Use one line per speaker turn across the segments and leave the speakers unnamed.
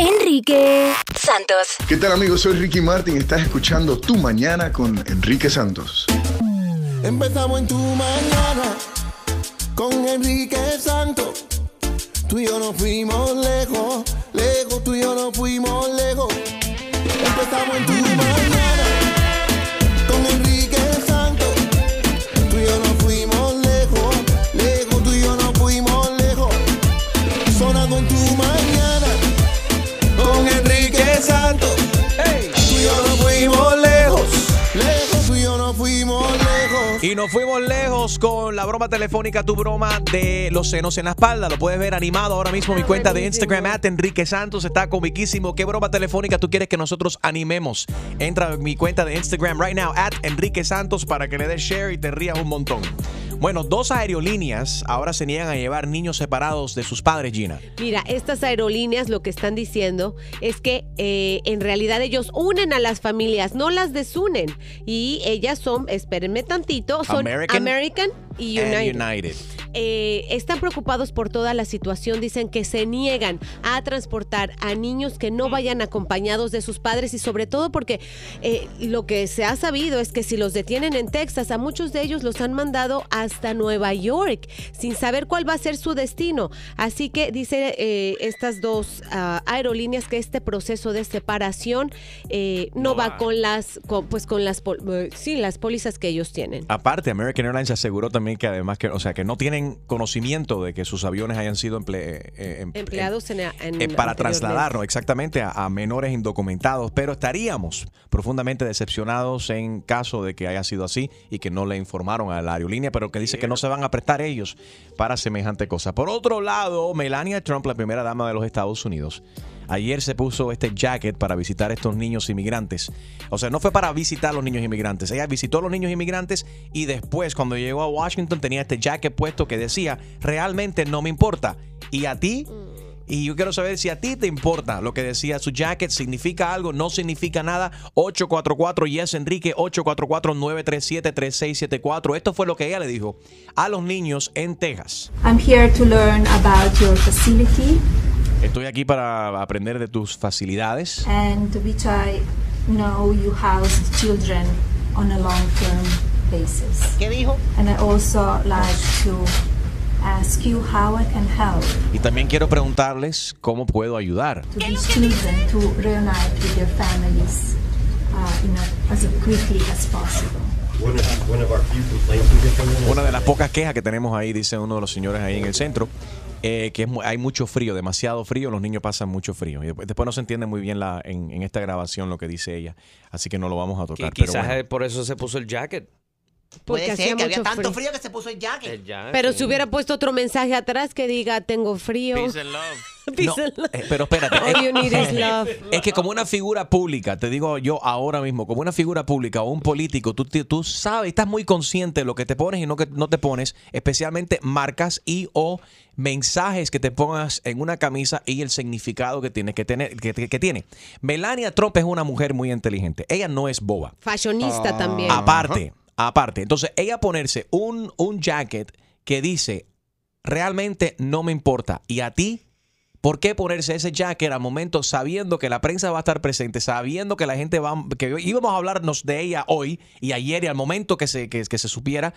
Enrique Santos.
¿Qué tal amigos? Soy Ricky Martin. Estás escuchando Tu Mañana con Enrique Santos.
Empezamos en tu mañana con Enrique Santos. Tú y yo nos fuimos lejos, lejos, tú y yo nos fuimos lejos. Empezamos en tu mañana Y nos fuimos lejos con
la broma telefónica, tu broma de los senos en la espalda. Lo puedes ver animado ahora mismo en mi cuenta de Instagram, at Enrique Santos. Está comiquísimo. ¿Qué broma telefónica tú quieres que nosotros animemos? Entra a mi cuenta de Instagram right now, at Enrique Santos, para que le des share y te rías un montón. Bueno, dos aerolíneas ahora se niegan a llevar niños separados de sus padres, Gina.
Mira, estas aerolíneas lo que están diciendo es que eh, en realidad ellos unen a las familias, no las desunen. Y ellas son, espérenme tantito, son
American?
American, y
And
United. Eh, están preocupados por toda la situación, dicen que se niegan a transportar a niños que no vayan acompañados de sus padres y sobre todo porque eh, lo que se ha sabido es que si los detienen en Texas, a muchos de ellos los han mandado hasta Nueva York sin saber cuál va a ser su destino. Así que dice eh, estas dos ah, aerolíneas que este proceso de separación eh, no,
No
va con las, con, pues con las, pol- eh, sí, las pólizas que ellos tienen.
Aparte, American Airlines aseguró también que además que, o sea, que no tienen conocimiento de que sus aviones hayan sido emple- eh, em-
Empleados en, en
eh, para
anteriormente.
trasladarnos exactamente a, a menores indocumentados, pero estaríamos profundamente decepcionados en caso de que haya sido así y que no le informaron a la aerolínea, pero que dice que no se van a prestar ellos para semejante cosa. Por otro lado, Melania Trump, la primera dama de los Estados Unidos, Ayer se puso este jacket para visitar a estos niños inmigrantes. O sea, no fue para visitar a los niños inmigrantes. Ella visitó a los niños inmigrantes y después, cuando llegó a Washington, tenía este jacket puesto que decía, realmente no me importa. ¿Y a ti? Y yo quiero saber si a ti te importa lo que decía su jacket, significa algo, no significa nada. 844 Yes Enrique 844 937 3674. Esto fue lo que ella le dijo a los niños en Texas.
I'm here to learn about your facility
Estoy aquí para aprender de tus facilidades.
and which I know you house children on a long-term basis.
¿Qué dijo?
And I also like to ask you how I can help
Y también quiero preguntarles cómo puedo ayudar.
to these children to reunite with their families uh, you know, as quickly as possible.
Una de las pocas quejas que tenemos ahí, dice uno de los señores ahí en el centro, eh, que es hay mucho frío, demasiado frío, los niños pasan mucho frío. Y después, después no se entiende muy bien la, en, en esta grabación lo que dice ella, así que no lo vamos a tocar. pero
quizás
bueno.
eh, por eso se puso el jacket.
Porque
Puede ser que había tanto
frío.
frío que se puso el jacket.
El jacket.
Pero si hubiera puesto otro mensaje atrás que diga tengo frío.
Peace and love.
Peace
No,
and love.
eh, pero espérate.
All you need is love.
Es que como una figura pública, te digo yo ahora mismo, como una figura pública o un político, tú, tú sabes, estás muy consciente de lo que te pones y no que no te pones, especialmente marcas y o mensajes que te pongas en una camisa y el significado que tiene que tener, que, que- que tiene. Melania Trump es una mujer muy inteligente. Ella no es boba.
Fashionista también.
Aparte, aparte. Entonces, ella ponerse un, un jacket que dice, realmente no me importa. Y a ti, ¿por qué ponerse ese jacket al momento sabiendo que la prensa va a estar presente, sabiendo que la gente va, que íbamos a hablarnos de ella hoy y ayer y al momento que se, que, que se supiera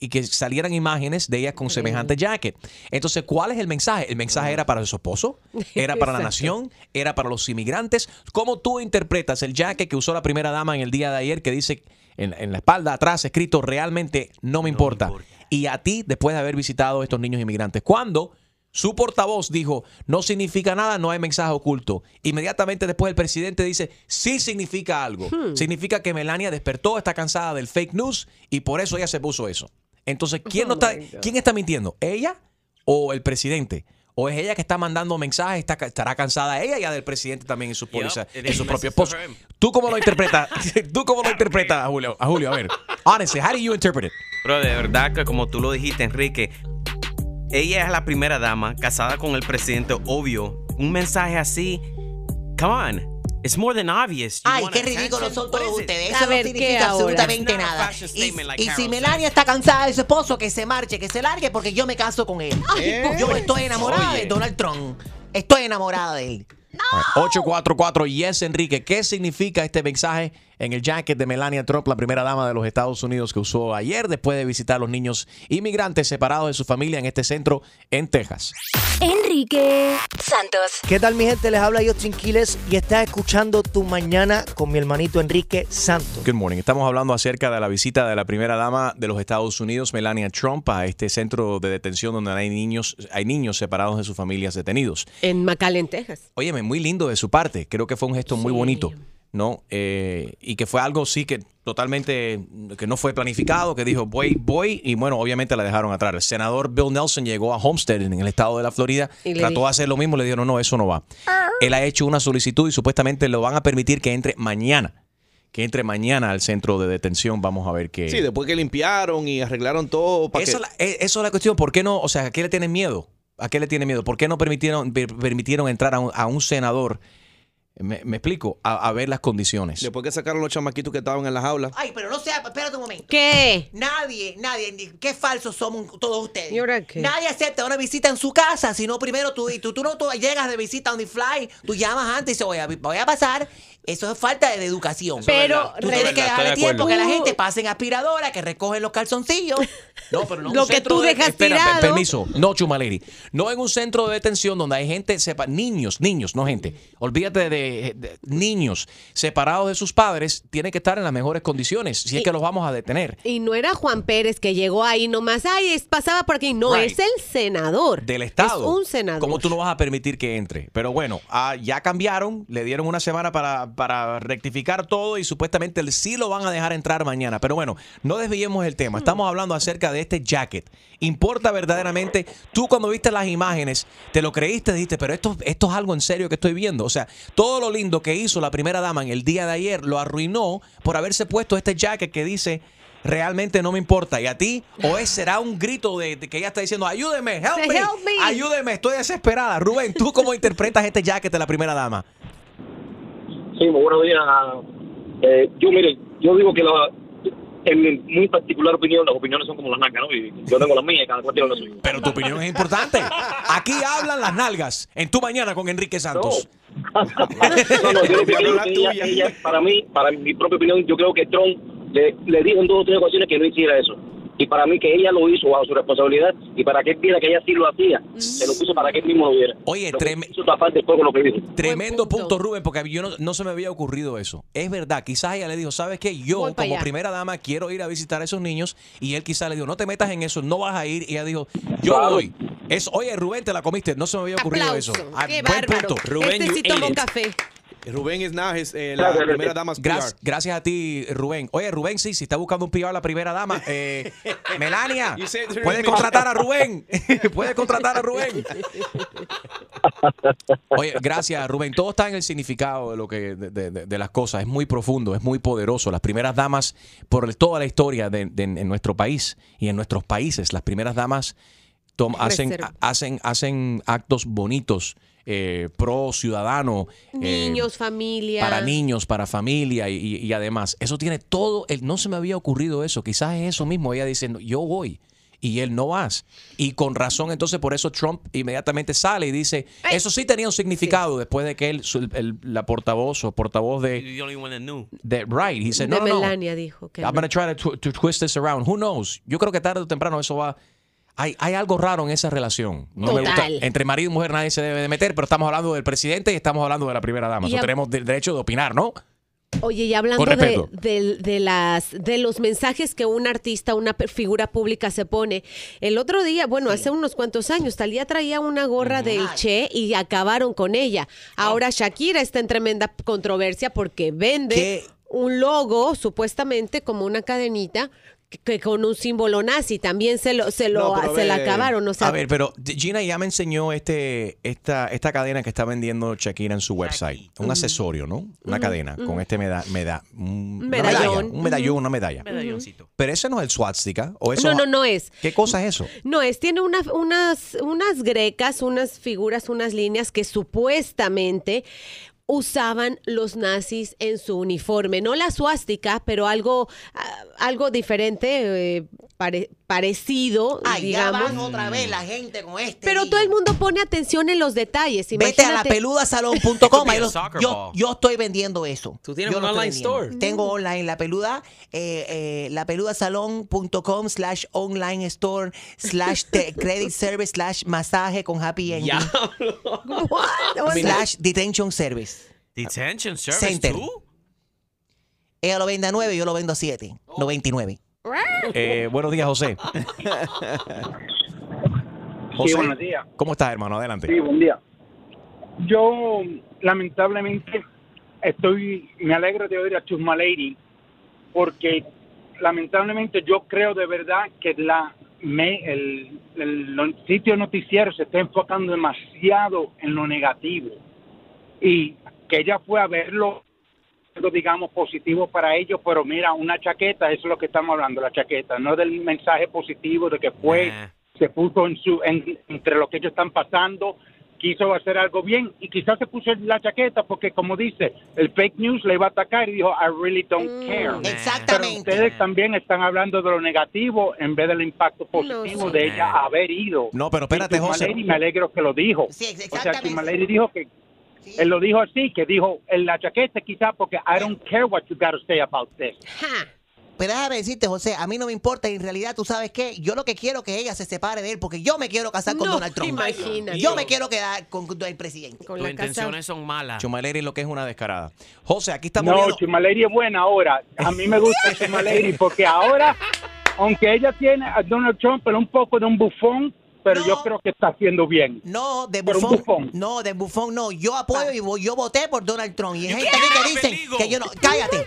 y que salieran imágenes de ella con semejante jacket. Entonces, ¿cuál es el mensaje? ¿El mensaje era para su esposo? ¿Era para la nación? ¿Era para los inmigrantes? ¿Cómo tú interpretas el jacket que usó la primera dama en el día de ayer que dice en, en la espalda atrás escrito realmente no me importa? Y a ti, después de haber visitado a estos niños inmigrantes, cuando su portavoz dijo, no significa nada, no hay mensaje oculto. Inmediatamente después el presidente dice, sí significa algo. Significa que Melania despertó, está cansada del fake news y por eso ella se puso eso. Entonces, ¿quién, no está, ¿quién está mintiendo? ¿Ella o el presidente? ¿O es ella que está mandando mensajes? Está, estará cansada ella ya del presidente también en su, póliza,
it
en su
is
propio
message
post.
for him.
¿Tú cómo lo interpretas? ¿Tú cómo lo interpretas, a Julio? A Julio, a ver. Honestly, how do you interpret it?
Pero de verdad que como tú lo dijiste, Enrique, ella es la primera dama casada con el presidente, obvio. Un mensaje así, come on, it's more than obvious. You
Ay, qué ridículos son todos ustedes.
A
Eso
ver,
no
¿qué
significa absolutamente nada. Y,
statement like
y si Melania está cansada de su esposo, que se marche, que se largue, porque yo me caso con él. Yo estoy enamorada
Oye.
de Donald Trump. Estoy enamorada de él.
844 Yes Enrique, ¿qué significa este mensaje en el jacket de Melania Trump, la primera dama de los Estados Unidos que usó ayer después de visitar a los niños inmigrantes separados de su familia en este centro en Texas?
Enrique Santos.
¿Qué tal mi gente? Les habla Justin Quiles y estás escuchando Tu Mañana con mi hermanito Enrique Santos.
Good morning. Estamos hablando acerca de la visita de la primera dama de los Estados Unidos, Melania Trump, a este centro de detención donde hay niños, hay niños separados de sus familias detenidos.
En McAllen, Texas.
Óyeme, muy lindo de su parte. Creo que fue un gesto muy bonito, ¿no? Eh, y que fue algo sí que totalmente, que no fue planificado, que dijo voy, voy, y bueno, obviamente la dejaron atrás. El senador Bill Nelson llegó a Homestead en el estado de la Florida,
Y
trató
dijo-
de hacer lo mismo, le dijeron, no, eso no va. Él ha hecho una solicitud y supuestamente lo van a permitir que entre mañana. Que entre mañana al centro de detención. Vamos a ver qué.
Sí, después que limpiaron y arreglaron todo. para
Esa
que-
es la- eh, eso es la cuestión. ¿Por qué no? O sea, ¿a qué le tienen miedo? ¿A qué le tienen miedo? ¿Por qué no permitieron, per- permitieron entrar a un, a un senador? Me, me explico, a, a ver las condiciones.
Después que sacaron los chamaquitos que estaban en las aulas.
Ay, pero no sea, espérate un momento.
¿Qué?
Nadie, nadie, qué falsos somos todos ustedes.
¿Y ahora qué?
Nadie acepta una visita en su casa, sino primero tú, y tú, tú no tú llegas de visita on the fly, tú llamas antes y dices, voy a, voy a pasar. Eso es falta de educación.
Pero
tú tienes que dejarle
de
tiempo que la gente pase en aspiradora, que recogen los calzoncillos.
No, pero no
Lo
un
que
centro
tú
de-
dejas
espera,
tirado.
per- permiso. No, Chumaleri. No en un centro de detención donde hay gente, sepa, niños, niños, no gente. Olvídate de, de niños separados de sus padres, tienen que estar en las mejores condiciones, si es que los vamos a detener.
Y no era Juan Pérez que llegó ahí nomás, ay, es- pasaba por aquí. No,
Right.
es el senador.
Del Estado.
Es un senador.
¿Cómo tú no vas a permitir que entre? Pero bueno, ah, ya cambiaron, le dieron una semana para, para rectificar todo y supuestamente sí lo van a dejar entrar mañana. Pero bueno, no desviemos el tema. Estamos hablando acerca de este jacket. ¿Importa verdaderamente? Tú cuando viste las imágenes, te lo creíste, dijiste, pero esto, esto es algo en serio que estoy viendo. O sea, todo lo lindo que hizo la primera dama en el día de ayer lo arruinó por haberse puesto este jacket que dice... Realmente no me importa. ¿Y a ti? ¿O es, será un grito de, de que ella está diciendo, ayúdeme, help
Say,
me,
"Help me".
ayúdeme, estoy desesperada? Rubén, ¿tú cómo interpretas este jacket de la primera dama?
Sí, muy buenos días. Eh, yo, mire, yo digo que la, en mi muy particular opinión, las opiniones son como las nalgas, ¿no? Y yo tengo las mías y cada cual tiene la suya.
Pero tu opinión es importante. Aquí hablan las nalgas en tu mañana con Enrique Santos.
No, no, yo lo que creo
la
que ella,
tuya.
ella, para mí, para mi propia opinión, yo creo que Trump le, le dijo en dos o tres ocasiones que no hiciera eso. Y para mí que ella lo hizo bajo su responsabilidad y para que él viera que ella sí lo hacía, se lo puso para que él mismo lo viera.
Oye, trem-
lo que.
Tremendo
punto.
punto, Rubén, porque yo no, no se me había ocurrido eso. Es verdad, quizás ella le dijo, ¿sabes qué? Yo,
Voy
como primera dama, quiero ir a visitar a esos niños. Y él quizás le dijo, no te metas en eso, no vas a ir. Y ella dijo, yo
Claro.
voy. Es, oye, Rubén, te la comiste. No se me había ocurrido
Aplauso.
eso. Ah,
Qué
buen
bárbaro.
punto.
Rubén,
este sí café.
Rubén es Najes, eh, la
Gracias,
primera dama
Gracias, a ti, Rubén. Oye, Rubén, sí, si está buscando un PR la primera dama, eh, Melania, puede
Rubén.
contratar a Rubén. puede contratar a Rubén. Oye, gracias, Rubén. Todo está en el significado de lo que de, de- de- de las cosas. Es muy profundo, es muy poderoso. Las primeras damas, por toda la historia de, de- en nuestro país y en nuestros países, las primeras damas tom- hacen, hacen, hacen actos bonitos, eh, pro ciudadano. eh,
Niños, familia.
para niños, para familia y, y- y además, eso tiene todo, el, no se me había ocurrido eso, quizás es eso mismo, ella dice, "No, yo voy y él no vas. Y con razón, entonces por eso Trump inmediatamente sale y dice, eso sí tenía un significado después de que él, el- la portavoz o portavoz de,
You're the only one that knew.
de Right, he said, no, no, no,
Melania dijo que
I'm
no.
going to try to, tw- to twist this around. Who knows? Yo creo que tarde o temprano eso va. Hay, hay algo raro en esa relación. No me gusta. Entre marido y mujer nadie se debe de meter, pero estamos hablando del presidente y estamos hablando de la primera dama. Tenemos el derecho de opinar, ¿no?
Oye, y hablando de, de- de las, de los mensajes que un artista, una figura pública se pone, el otro día, bueno, hace unos cuantos años, Talía traía una gorra del Che y acabaron con ella. Ahora Shakira está en tremenda controversia porque vende
¿Qué?
un logo, supuestamente como una cadenita, que, que con un símbolo nazi. También se lo, se lo,
No,
se la acabaron. O sea,
a ver, pero Gina ya me enseñó este, esta, esta cadena que está vendiendo Shakira en su website. Un accesorio, ¿no? Una cadena con este meda, meda, un- una
Medallón.
medalla, un medallón, una medalla.
Medalloncito.
Pero ese no es el swastika. ¿o eso
no, no, no es.
¿Qué cosa es eso?
No, es, tiene una- unas, unas grecas, unas figuras, unas líneas que supuestamente usaban los nazis en su uniforme. No la suástica, pero algo, ah, algo diferente. eh, pare- parecido,
Ay, ya
digamos.
van otra vez la gente con este.
Pero todo el mundo pone atención en los detalles.
Vete a la
Imagínate-
peludasalón.com. yo,
ball.
yo estoy vendiendo eso.
Tú tienes
Yo
un online
vendiendo.
store.
Tengo online la peluda, eh, eh, la peludasalón.com slash online store slash credit service slash masaje con happy ending
What? Sea,
slash detention service.
Detention service
Center.
too?
Ella lo vende a 9, yo lo vendo a 7. 99.
Eh, buenos días, José.
Sí, buenos días.
¿Cómo estás, hermano? Adelante.
Sí, buen día. Yo, lamentablemente, estoy, me alegro de oír a Chusma Lady, porque lamentablemente yo creo de verdad que la me, el, el, los sitio noticiero se está enfocando demasiado en lo negativo y que ella fue a verlo algo, digamos positivo para ellos pero mira una chaqueta eso es lo que estamos hablando la chaqueta no del mensaje positivo de que fue
Nah.
se puso en su en- entre lo que ellos están pasando quiso hacer algo bien y quizás se puso la chaqueta porque como dice el fake news le iba a atacar y dijo I really don't care pero
Exactamente.
ustedes también están hablando de lo negativo en vez del impacto positivo
No,
de
sí.
ella haber ido
No, pero espérate, José.
Lady, me alegro que lo dijo
Sí,
o sea
exactamente.
Chusma Lady dijo que. Él lo dijo así que dijo en la chaqueta quizás porque I don't care what you got to say about this
ja.
Pero déjame decirte, José, a mí no me importa. y En realidad, tú sabes qué. Yo lo que quiero es que ella se separe de él porque yo me quiero casar con
No,
Donald Trump.
imagínate.
Yo me quiero quedar con el presidente.
Con
Tus
la casa.
intenciones son malas.
Chumaleri lo que es una descarada. José, aquí estamos
No,
viendo-
Chumaleri es buena ahora. A mí me gusta Chumaleri porque ahora, aunque ella tiene a Donald Trump, pero un poco de un bufón, pero
No.
yo creo que está haciendo bien.
No, de bufón.
bufón.
No, de bufón no. Yo apoyo y voy- yo voté por Donald Trump. Y hay gente aquí que dicen que yo no. Cállate.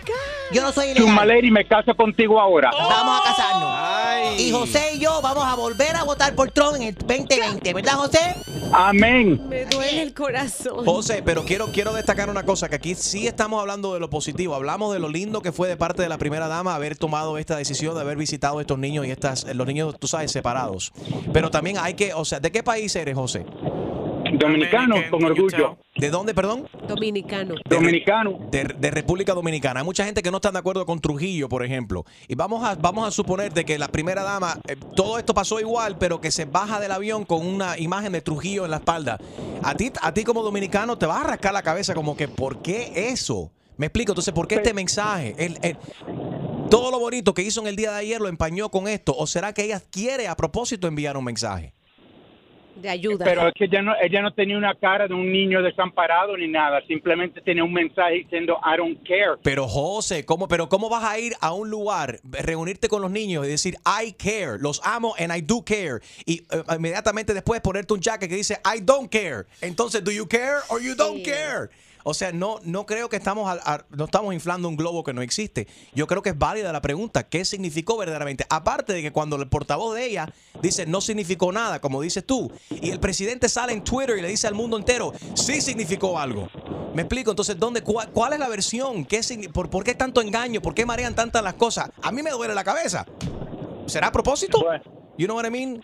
Yo no soy ilegal.
Chumaleri, me caso contigo ahora.
Vamos a casarnos.
Ay.
Y José y yo vamos a volver a votar por Trump en el 2020, ¿verdad, José?
Amén.
Me duele el corazón.
José, pero quiero, quiero destacar una cosa, que aquí sí estamos hablando de lo positivo, hablamos de lo lindo que fue de parte de la primera dama haber tomado esta decisión de haber visitado estos niños y estas, los niños, tú sabes, separados. Pero también hay que, o sea, ¿de qué país eres, José?
Dominicano,
Dominican,
con orgullo.
¿De dónde, perdón?
Dominicano.
Dominicano.
De, de República Dominicana. Hay mucha gente que no está de acuerdo con Trujillo, por ejemplo. Y vamos a, vamos a suponer de que la primera dama, eh, todo esto pasó igual, pero que se baja del avión con una imagen de Trujillo en la espalda. A ti, a ti como dominicano te vas a rascar la cabeza como que, ¿por qué eso? Me explico, entonces, ¿por qué este mensaje? El- el- todo lo bonito que hizo en el día de ayer lo empañó con esto. ¿O será que ella quiere a propósito enviar un mensaje?
De ayuda.
Pero es que ella no, ella no tenía una cara de un niño desamparado ni nada. Simplemente tenía un mensaje diciendo I don't care.
Pero José, ¿cómo, pero ¿cómo vas a ir a un lugar, reunirte con los niños y decir I care, los amo and I do care? Y eh, inmediatamente después ponerte un jacket que dice I don't care. Entonces, ¿do you care or you don't
Sí.
care? O sea, no, no creo que estamos no estamos inflando un globo que no existe. Yo creo que es válida la pregunta. ¿Qué significó verdaderamente? Aparte de que cuando el portavoz de ella dice no significó nada, como dices tú, y el presidente sale en Twitter y le dice al mundo entero, sí significó algo. Me explico, entonces, ¿dónde, cuál, cuál es la versión? ¿Qué, por, ¿Por qué tanto engaño? ¿Por qué marean tantas las cosas? A mí me duele la cabeza. ¿Será a propósito? You know what I mean?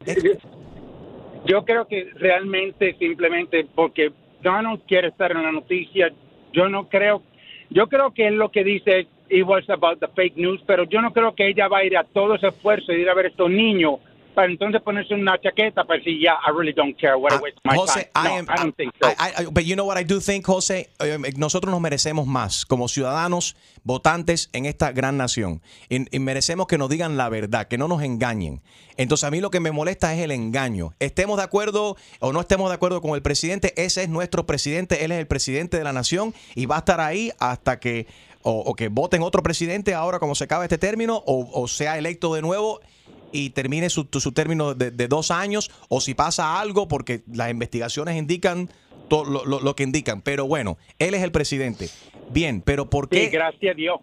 Yo creo que realmente simplemente porque Donald quiere estar en la noticia, yo no creo, yo creo que él lo que dice es it was about the fake news, pero yo no creo que ella va a ir a todo ese esfuerzo de ir a ver a estos niños para entonces ponerse una chaqueta para decir, yeah, I really don't care what I
Ah,
waste my
Jose,
time.
I
No,
am-
I don't think so.
I- I- I- but you know what I do think, José, Eh, nosotros nos merecemos más como ciudadanos votantes en esta gran nación y, y merecemos que nos digan la verdad, que no nos engañen. Entonces a mí lo que me molesta es el engaño. Estemos de acuerdo o no estemos de acuerdo con el presidente, ese es nuestro presidente, él es el presidente de la nación y va a estar ahí hasta que o, o que voten otro presidente ahora como se acaba este término o, o sea electo de nuevo y termine su, su término de, de dos años o si pasa algo porque las investigaciones indican todo lo, lo- lo que indican. Pero bueno, él es el presidente. Bien, pero ¿por
Sí,
qué?
gracias a Dios.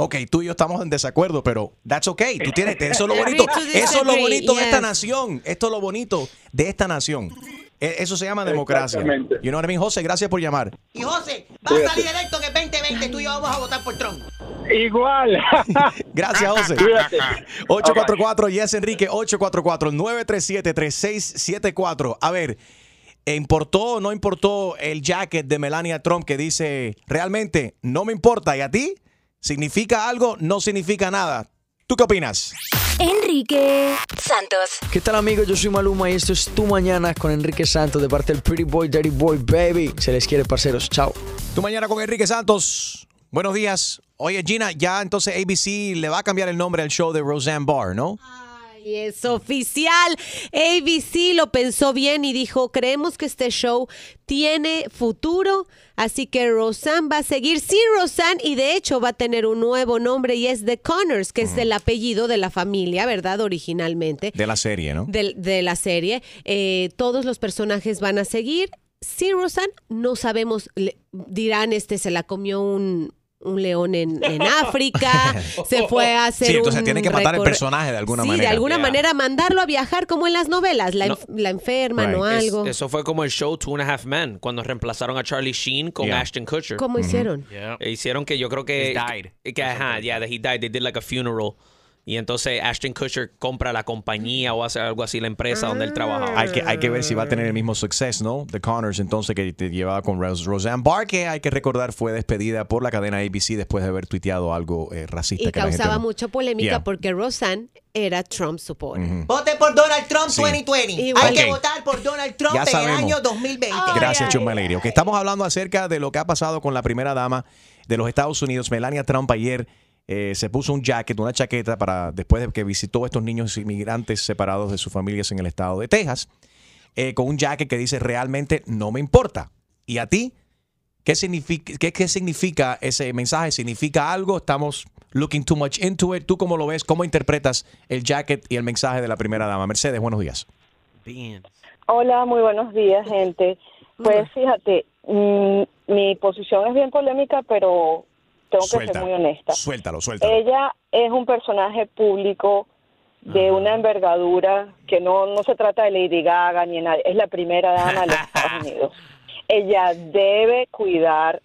Ok, tú y yo estamos en desacuerdo, pero that's okay. Tú tienes, eso es lo bonito.
to
Eso es lo bonito de esta nación. Esto es lo bonito de esta nación. E- Eso se llama democracia. You know what I mean? José, gracias por llamar.
Y José, va a salir electo en el 2020. Tú y yo vamos a votar por Trump.
Igual.
Gracias, José.
Cuídate.
844 Yes Enrique 844 937 3674. A ver, ¿importó o no importó el jacket de Melania Trump que dice realmente no me importa y a ti significa algo, no significa nada? ¿Tú qué opinas?
Enrique Santos.
¿Qué tal amigos? Yo soy Maluma y esto es Tu Mañana con Enrique Santos de parte del Pretty Boy, Dirty Boy, Baby. Se les quiere, parceros. Chao.
Tu mañana con Enrique Santos. Buenos días. Oye, Gina, ya entonces ABC le va a cambiar el nombre al show de Roseanne Barr, ¿no?
Y es oficial. ABC lo pensó bien y dijo, creemos que este show tiene futuro, así que Roseanne va a seguir sin Roseanne y de hecho va a tener un nuevo nombre y es The Connors, que es el apellido de la familia, ¿verdad? Originalmente.
De la serie, ¿no?
de, de la serie. Eh, todos los personajes van a seguir. Si Roseanne, no sabemos, le- dirán, este se la comió un, un león en, en África, se fue a hacer
Sí, entonces
un
tiene que matar el personaje de alguna
sí,
manera.
de alguna
Yeah.
manera mandarlo a viajar como en las novelas, la,
No.
la enferman o
Es-
algo.
eso fue como el show Two and a Half Men, cuando reemplazaron a Charlie Sheen con
Yeah.
Ashton Kutcher.
¿Cómo hicieron?
E hicieron que yo creo que...
He died.
Que, que, ajá, yeah, that he died. They did like a funeral. Y entonces Ashton Kutcher compra la compañía o hace algo así, la empresa donde él trabajaba.
Hay que, hay que ver si va a tener el mismo suceso, ¿no? The Connors, entonces, que te llevaba con Ros- Roseanne Barr, que hay que recordar fue despedida por la cadena ABC después de haber tuiteado algo eh, racista.
Y
que gente
causaba
no-
mucha polémica
Yeah.
porque Roseanne era Trump supporter.
Voten por Donald Trump
Sí.
2020.
Igual.
Hay que votar por Donald Trump
Ya
en el
sabemos.
año 2020.
Gracias, Chumaleri. Ok, estamos hablando acerca de lo que ha pasado con la primera dama de los Estados Unidos, Melania Trump, ayer. Eh, se puso un jacket, una chaqueta para después de que visitó a estos niños inmigrantes separados de sus familias en el estado de Texas, eh, con un jacket que dice realmente no me importa. ¿Y a ti? ¿Qué significa, qué, qué significa ese mensaje? ¿Significa algo? Estamos looking too much into it. ¿Tú cómo lo ves? ¿Cómo interpretas el jacket y el mensaje de la primera dama? Mercedes, buenos días.
Beans.
Hola, muy buenos días, gente. Pues fíjate, mm, mi posición es bien polémica, pero tengo que
Suelta.
ser muy honesta.
Suéltalo, suéltalo.
Ella es un personaje público de una envergadura que no, no se trata de Lady Gaga ni de nadie, es la primera dama de los Estados Unidos. Ella debe cuidar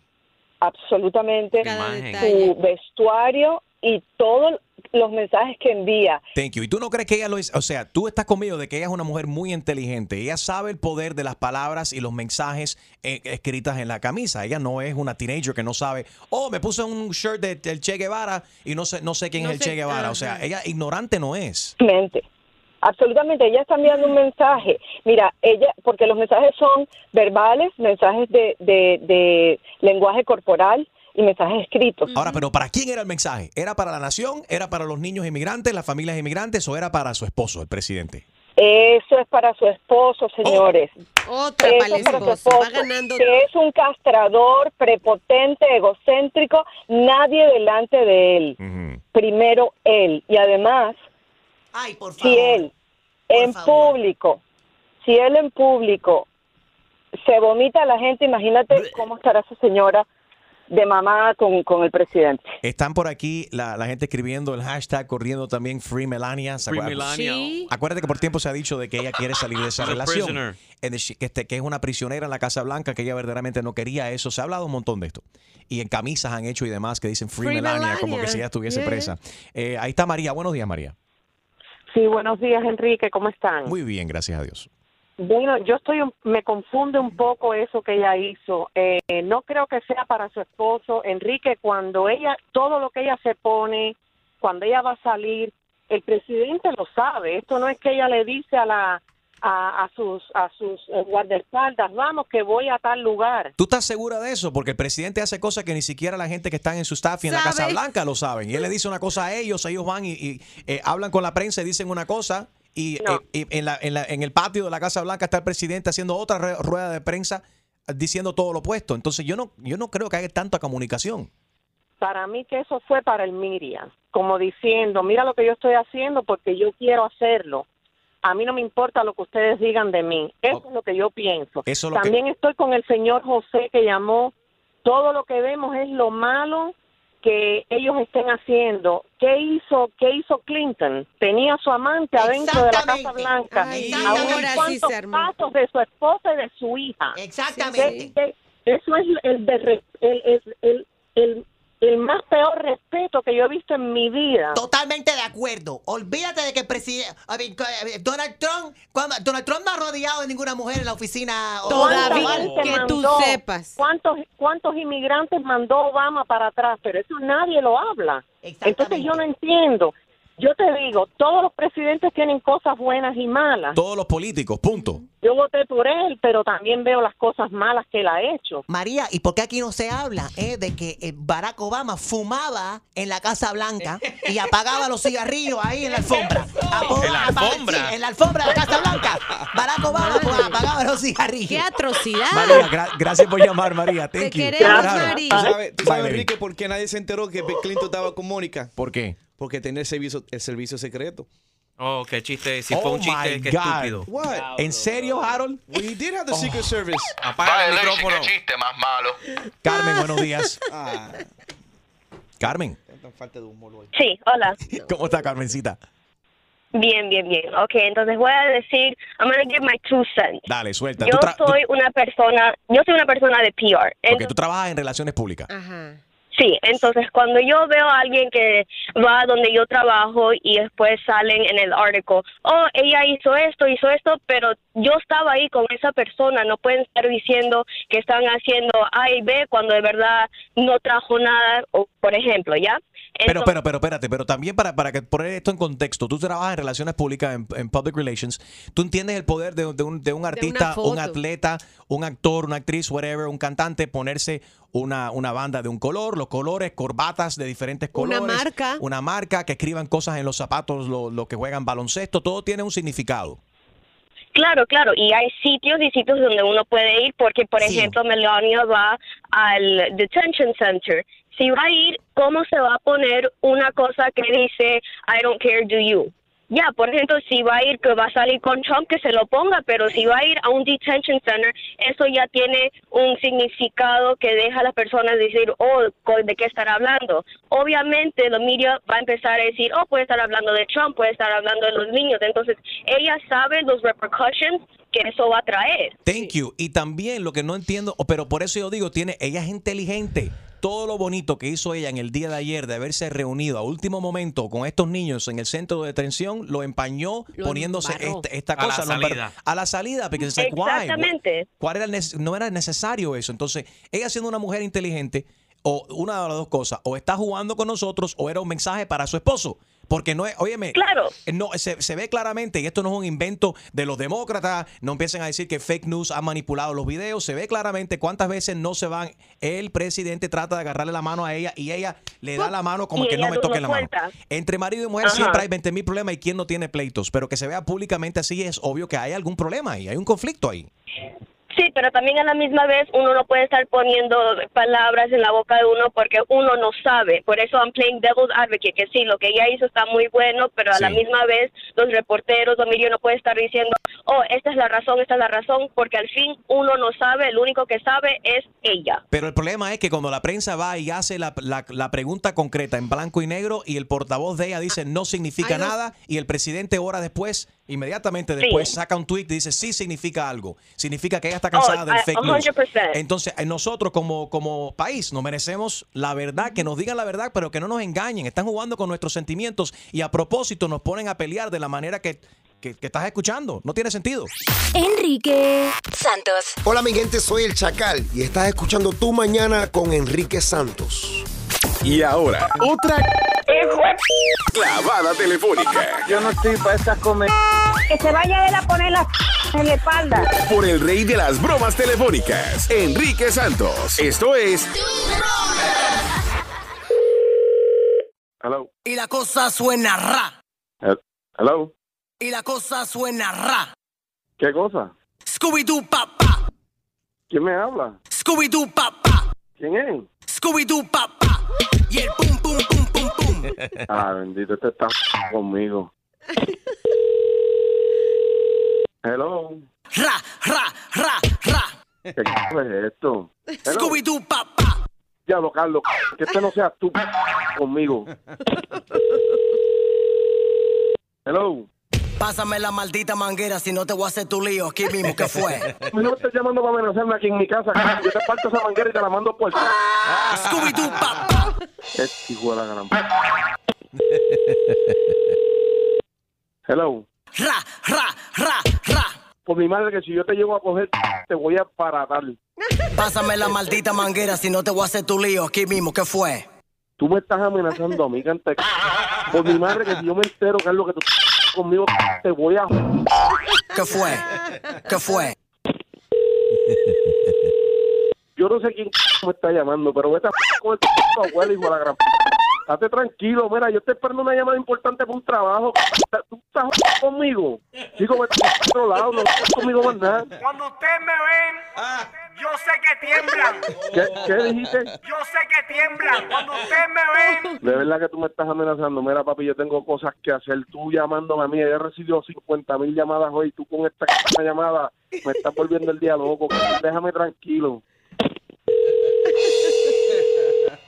absolutamente
Cada
Imagen.
detalle.
su vestuario y todos los mensajes que envía.
Thank you. ¿Y tú no crees que ella lo es? O sea, tú estás conmigo de que ella es una mujer muy inteligente. Ella sabe el poder de las palabras y los mensajes eh, escritas en la camisa. Ella no es una teenager que no sabe, oh, me puse un shirt de- del Che Guevara y no sé, no sé quién
No
es el
sé,
Che Guevara. O sea, ella ignorante no es.
Mente. Absolutamente, ella está enviando un mensaje. Mira, ella, porque los mensajes son verbales, mensajes de, de, de lenguaje corporal y mensajes escritos.
Ahora, pero ¿para quién era el mensaje? ¿Era para la nación? ¿Era para los niños inmigrantes, las familias inmigrantes o era para su esposo, el presidente?
Eso es para su esposo, señores.
Otra
Eso
para
es para su
esposo. Va
esposo,
ganando.
que es un castrador, prepotente, egocéntrico, nadie delante de él. Primero él. Y además,
Ay, por favor.
si él
Por
en
favor.
público, si él en público se vomita a la gente, imagínate cómo estará esa señora de mamá con, con el presidente.
Están por aquí la, la gente escribiendo el hashtag, corriendo también Free Melania. ¿se
Free
acuerdan?
Melania.
Sí.
Acuérdate que por tiempo se ha dicho de que ella quiere salir de esa relación. Que, este- que es una prisionera en la Casa Blanca, que ella verdaderamente no quería eso. Se ha hablado un montón de esto. Y en camisas han hecho y demás que dicen Free,
Free
Melania, como que si ella estuviese
Yeah.
presa. Eh, ahí está María. Buenos días, María.
Sí, buenos días, Enrique, ¿cómo están?
Muy bien, gracias a Dios.
Bueno, yo estoy, un- me confunde un poco eso que ella hizo. Eh, no creo que sea para su esposo, Enrique. Cuando ella, todo lo que ella se pone, cuando ella va a salir, el presidente lo sabe. Esto no es que ella le dice a la a, a sus a sus eh, guardaespaldas, vamos que voy a tal lugar.
¿Tú estás segura de eso? Porque el presidente hace cosas que ni siquiera la gente que está en su staff y en la Casa. Blanca lo saben. Y él le dice una cosa a ellos, ellos van y, y, eh, hablan con la prensa y dicen una cosa. Y,
No.
eh, y en, la- en la- en el patio de la Casa Blanca está el presidente haciendo otra rueda de prensa diciendo todo lo opuesto. Entonces yo no, yo no creo que haya tanta comunicación.
Para mí que eso fue para el Miriam, como diciendo, mira lo que yo estoy haciendo porque yo quiero hacerlo. A mí no me importa lo que ustedes digan de mí. Eso es lo que yo pienso.
Eso es lo que-
También estoy con el señor José que llamó. Todo lo que vemos es lo malo que ellos estén haciendo. ¿Qué hizo, qué hizo Clinton? Tenía a su amante adentro de la Casa. Blanca.
Ay,
a unos cuantos pasos de su esposa y de su hija.
Exactamente.
Eso es el, de re- el, el, el, el- más peor respeto que yo he visto en mi vida.
Totalmente de acuerdo. Olvídate de que el presidente Donald Trump, cuando- Donald Trump no ha rodeado de ninguna mujer en la oficina.
Todavía que tú sepas.
¿Cuántos, ¿Cuántos inmigrantes mandó Obama para atrás? Pero eso nadie lo habla.
Exactamente.
Entonces yo no entiendo.
Yo te digo, todos los presidentes tienen cosas buenas y malas.
Todos los políticos, punto.
Yo voté por él, pero también veo las cosas malas que él ha hecho.
María, ¿y por qué aquí no se habla eh, de que eh, Barack Obama fumaba en la Casa Blanca y apagaba los cigarrillos ahí en la alfombra?
En la alfombra.
sí, en la alfombra de la Casa Blanca. Barack Obama pues, apagaba los cigarrillos.
¡Qué atrocidad!
María, gra- gracias por llamar, María. Thank you.
queremos,
Claro.
Mari.
¿Tú sabes, tú sabes. Enrique, por qué nadie se enteró que Bill Clinton estaba con Mónica?
¿Por qué?
Porque tenía el servicio, el servicio secreto.
Oh, qué chiste. Si fue
Oh
un chiste, qué estúpido.
What?
¿En serio, Harold?
We did have the Secret Service.
Apaga el micrófono.
chiste más malo.
Carmen, buenos días.
Ah,
Carmen.
Sí, hola.
¿cómo está Carmencita?
Bien, bien, bien. Ok, entonces voy a decir, I'm gonna give my two cents.
Dale, suelta.
Yo soy una persona, yo soy una persona de PR.
porque tú trabajas en relaciones públicas.
Ajá.
Sí, entonces cuando yo veo a alguien que va donde yo trabajo y después salen en el artículo, oh, ella hizo esto, hizo esto, pero yo estaba ahí con esa persona, no pueden estar diciendo que están haciendo A y B cuando de verdad no trajo nada, o, por ejemplo, ¿ya?
Pero, pero, pero, espérate, pero también para, para que poner esto en contexto, tú trabajas en relaciones públicas, en, en public relations, tú entiendes el poder de, de un, de un artista, un atleta, un actor, una actriz, whatever, un cantante, ponerse una, una banda de un color, los colores, corbatas de diferentes
Una
colores.
marca.
Una marca, que escriban cosas en los zapatos, los lo que juegan baloncesto, todo tiene un significado.
Claro, claro, y hay sitios y sitios donde uno puede ir porque, por
Sí.
ejemplo, Melania va al detention center. Si va a ir, ¿cómo se va a poner una cosa que dice I don't care, do you? Ya, por ejemplo, si va a ir, que va a salir con Trump, que se lo ponga, pero si va a ir a un detention center, eso ya tiene un significado que deja a las personas decir, oh, ¿de qué estar hablando? Obviamente, los media va a empezar a decir, oh, puede estar hablando de Trump, puede estar hablando de los niños. Entonces, ella sabe los repercussions que eso va a traer.
Thank you. Y también lo que no entiendo, pero por eso yo digo, tiene, ella es inteligente. Todo lo bonito que hizo ella en el día de ayer de haberse reunido a último momento con estos niños en el centro de detención, lo empañó
Lo
poniéndose
embarró.
esta, esta
A la
cosa.
salida.
A la salida, porque why?
Exactamente.
¿Cuál era no era necesario eso. Entonces, ella siendo una mujer inteligente, o una de las dos cosas, o está jugando con nosotros, o era un mensaje para su esposo. Porque no es, óyeme,
Claro.
no, se, se ve claramente, y esto no es un invento de los demócratas, no empiecen a decir que fake news ha manipulado los videos, se ve claramente cuántas veces no se van, el presidente trata de agarrarle la mano a ella y ella le da la mano como
Y
que no me toque la mano. Entre marido y mujer
Ajá.
siempre hay 20 mil problemas y quién no tiene pleitos, pero que se vea públicamente así es obvio que hay algún problema ahí, hay un conflicto ahí.
Sí, pero también a la misma vez uno no puede estar poniendo palabras en la boca de uno porque uno no sabe. Por eso I'm playing devil's advocate, que sí, lo que ella hizo está muy bueno, pero a la misma vez los reporteros, o medio no puede estar diciendo, oh, esta es la razón, esta es la razón, porque al fin uno no sabe, el único que sabe es ella.
Pero el problema es que cuando la prensa va y hace la, la- la pregunta concreta en blanco y negro y el portavoz de ella dice no significa nada y el presidente hora después, inmediatamente
Sí.
después saca un tweet y dice sí significa algo. Significa que ella está cansada
Oh,
del
a-
fake news.
100%.
Entonces eh, nosotros como, como país nos merecemos la verdad, que nos digan la verdad, pero que no nos engañen. Están jugando con nuestros sentimientos y a propósito nos ponen a pelear de la manera que, que- que estás escuchando. No tiene sentido.
Enrique Santos.
Hola mi gente, soy el Chacal y estás escuchando Tu Mañana con Enrique Santos.
Y ahora, otra clavada telefónica
Yo no estoy para estas comer.
Que se vaya él a poner la en la espalda.
por el rey de las bromas telefónicas, Enrique Santos. Esto es
Hello.
Y la cosa suena ra.
Hello.
Y la cosa suena ra.
¿Qué cosa?
Scooby-Doo papá.
¿Quién me habla?
Scooby-Doo papá.
¿Quién es?
Scooby-Doo papá. Y el pum pum pum pum pum.
Ah, bendito, este está conmigo. Hello.
Ra, ra, ra, ra.
¿Qué es esto?
Scooby-Doo papá.
Diablo, Carlos, que este no sea tú conmigo. Hello.
Pásame la maldita manguera si no te voy a hacer tu lío aquí mismo. ¿Qué fue?
No me estás llamando para amenazarme aquí en mi casa. Yo te parto esa manguera y te la mando por
Scooby-Doo papá.
Este hijo de la gran... Hello.
Ra, ra, ra, ra.
Por mi madre que si yo te llego a coger, te voy a paratar.
Pásame la maldita manguera si no te voy a hacer tu lío aquí mismo. ¿Qué fue?
Tú me estás amenazando a mí, cante.
Por mi madre, que si yo me entero que es lo que tú conmigo, te voy a...
¿Qué fue? ¿Qué fue?
Yo no sé quién me está llamando, pero vete a con el abuelo, hijo de la gran... Estate tranquilo, mira, yo estoy esperando una llamada importante para un trabajo. ¿Tú estás conmigo? Chico, vete a otro lado, no estás conmigo más nada.
Cuando ustedes me ven, yo sé que tiemblan.
¿Qué, qué dijiste?
Yo sé que tiemblan. Cuando ustedes me ven,
De verdad que tú me estás amenazando. Mira, papi, yo tengo cosas que hacer. Tú llamándome a mí, he recibido 50 mil llamadas hoy. Tú con esta llamada me estás volviendo el día loco. Déjame tranquilo.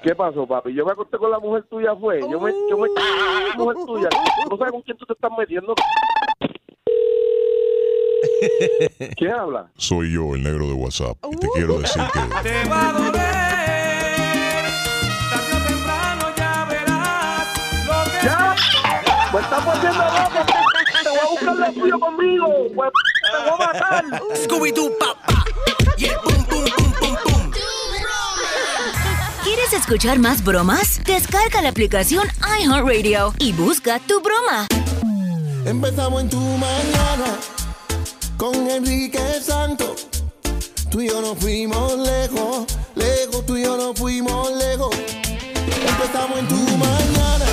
¿Qué pasó, papi? Yo me acosté con la mujer tuya, fue. Yo me, yo me con la mujer tuya. ¿No sabes con quién tú te estás metiendo? ¿Quién habla?
Soy yo, el negro de WhatsApp. Y te quiero decir que
te va a doler. Tarde o temprano ya verás lo que
¡Ya! ¡Me estás volviendo loco! ¡Te voy a buscar lo tuyo conmigo! Pues, ¡Te voy a matar!
Scooby-Doo, papá.
Escuchar más bromas? Descarga la aplicación iHeartRadio y busca tu broma.
Empezamos en tu mañana con Enrique Santos. Tú y yo nos fuimos lejos, lejos, tú y yo nos fuimos lejos. Empezamos en tu mañana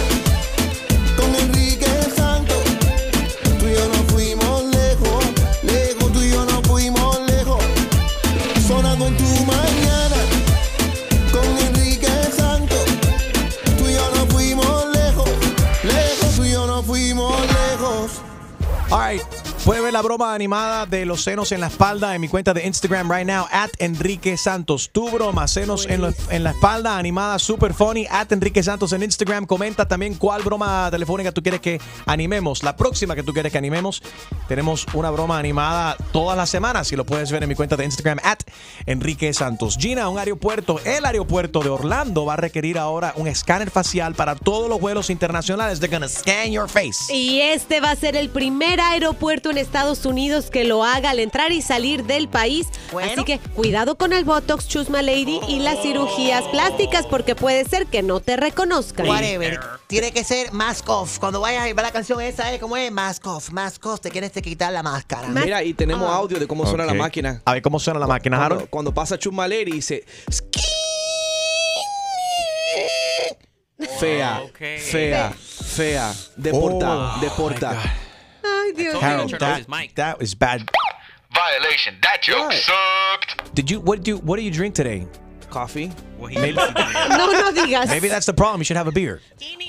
Puede ver la broma animada de los senos en la espalda en mi cuenta de Instagram right now, at Enrique Santos. Tu broma, senos en, lo- en la espalda, animada, super funny, at Enrique Santos en Instagram. Comenta también cuál broma telefónica tú quieres que animemos. La próxima que tú quieres que animemos, tenemos una broma animada todas las semanas y lo puedes ver en mi cuenta de Instagram, at Enrique Santos. Gina, un aeropuerto, el aeropuerto de Orlando va a requerir ahora un escáner facial para todos los vuelos internacionales. They're gonna scan your face.
Y este va a ser el primer aeropuerto en Estados Unidos que lo haga al entrar y salir del país. Así que cuidado con el Botox, Chusma Lady y las cirugías plásticas porque puede ser que no te reconozcan.
Whatever. Tiene que ser mask off. Cuando vayas a ver la canción esa, es como es mask off, mask off. Te quieres que quitar la máscara.
Mira, y tenemos audio de cómo suena la máquina.
A ver cómo suena la máquina,
Cuando,
Harold.
cuando pasa Chumaleri y dice fea, fea, fea, deporta,
Oh,
deporta.
Ay, Dios
Harold, that, that was bad.
Violation. That joke sucked.
Did you what did you what do you drink today?
Coffee.
Maybe,
No, no digas.
maybe that's the problem. You should have a beer.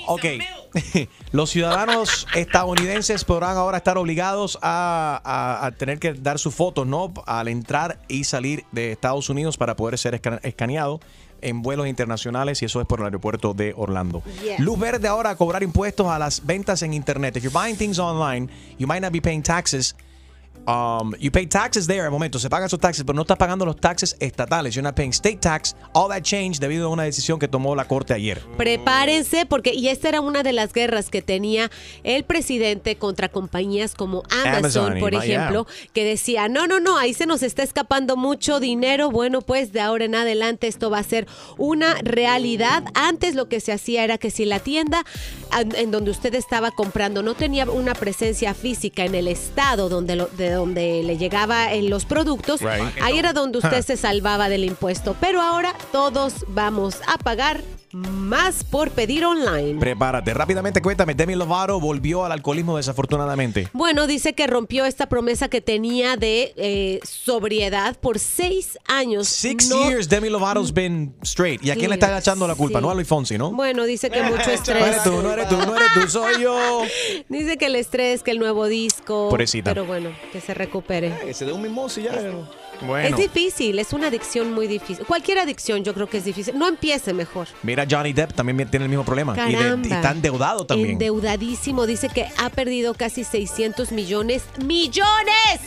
Ok. Los ciudadanos estadounidenses podrán ahora estar obligados a, a- a tener que dar sus fotos, ¿no? Al entrar y salir de Estados Unidos para poder ser esca- escaneado en vuelos internacionales y eso es por el aeropuerto de Orlando.
Yes.
Luz verde ahora a cobrar impuestos a las ventas en internet. If you're buying things online, you might not be paying taxes. Um, you pay taxes there al momento, se pagan esos taxes, pero no estás pagando los taxes estatales. You're not paying state tax. All that changed debido a una decisión que tomó la corte ayer.
Prepárense porque, y esta era una de las guerras que tenía el presidente contra compañías como Amazon, por ejemplo, que decía, no, no, no, ahí se nos está escapando mucho dinero. Bueno, pues de ahora en adelante esto va a ser una realidad. Antes lo que se hacía era que si la tienda en donde usted estaba comprando no tenía una presencia física en el estado donde, lo- de donde le llegaba en los productos,
Right.
ahí era donde usted
Huh.
se salvaba del impuesto. Pero ahora todos vamos a pagar más por pedir online.
Prepárate. Rápidamente cuéntame, Demi Lovato volvió al alcoholismo desafortunadamente.
Bueno, dice que rompió esta promesa que tenía de eh, sobriedad por seis años.
Six
No-
years Demi Lovato's been straight. ¿Y a quién le está echando la culpa?
Sí.
No a Luis Fonsi, ¿no?
Bueno, dice que mucho
No
estrés.
eres tú, no eres tú, no eres tú, soy yo.
Dice que el estrés, que el nuevo disco.
Pobrecita.
Pero bueno, que se recupere.
Que se dé un mimoso y ya.
Es difícil, es una adicción muy difícil. Cualquier adicción yo creo que es difícil. No empiece mejor.
Mira, Johnny Depp también tiene el mismo problema. Y, de-
Caramba.
y está endeudado también.
Endeudadísimo. Dice que ha perdido casi 600 millones, millones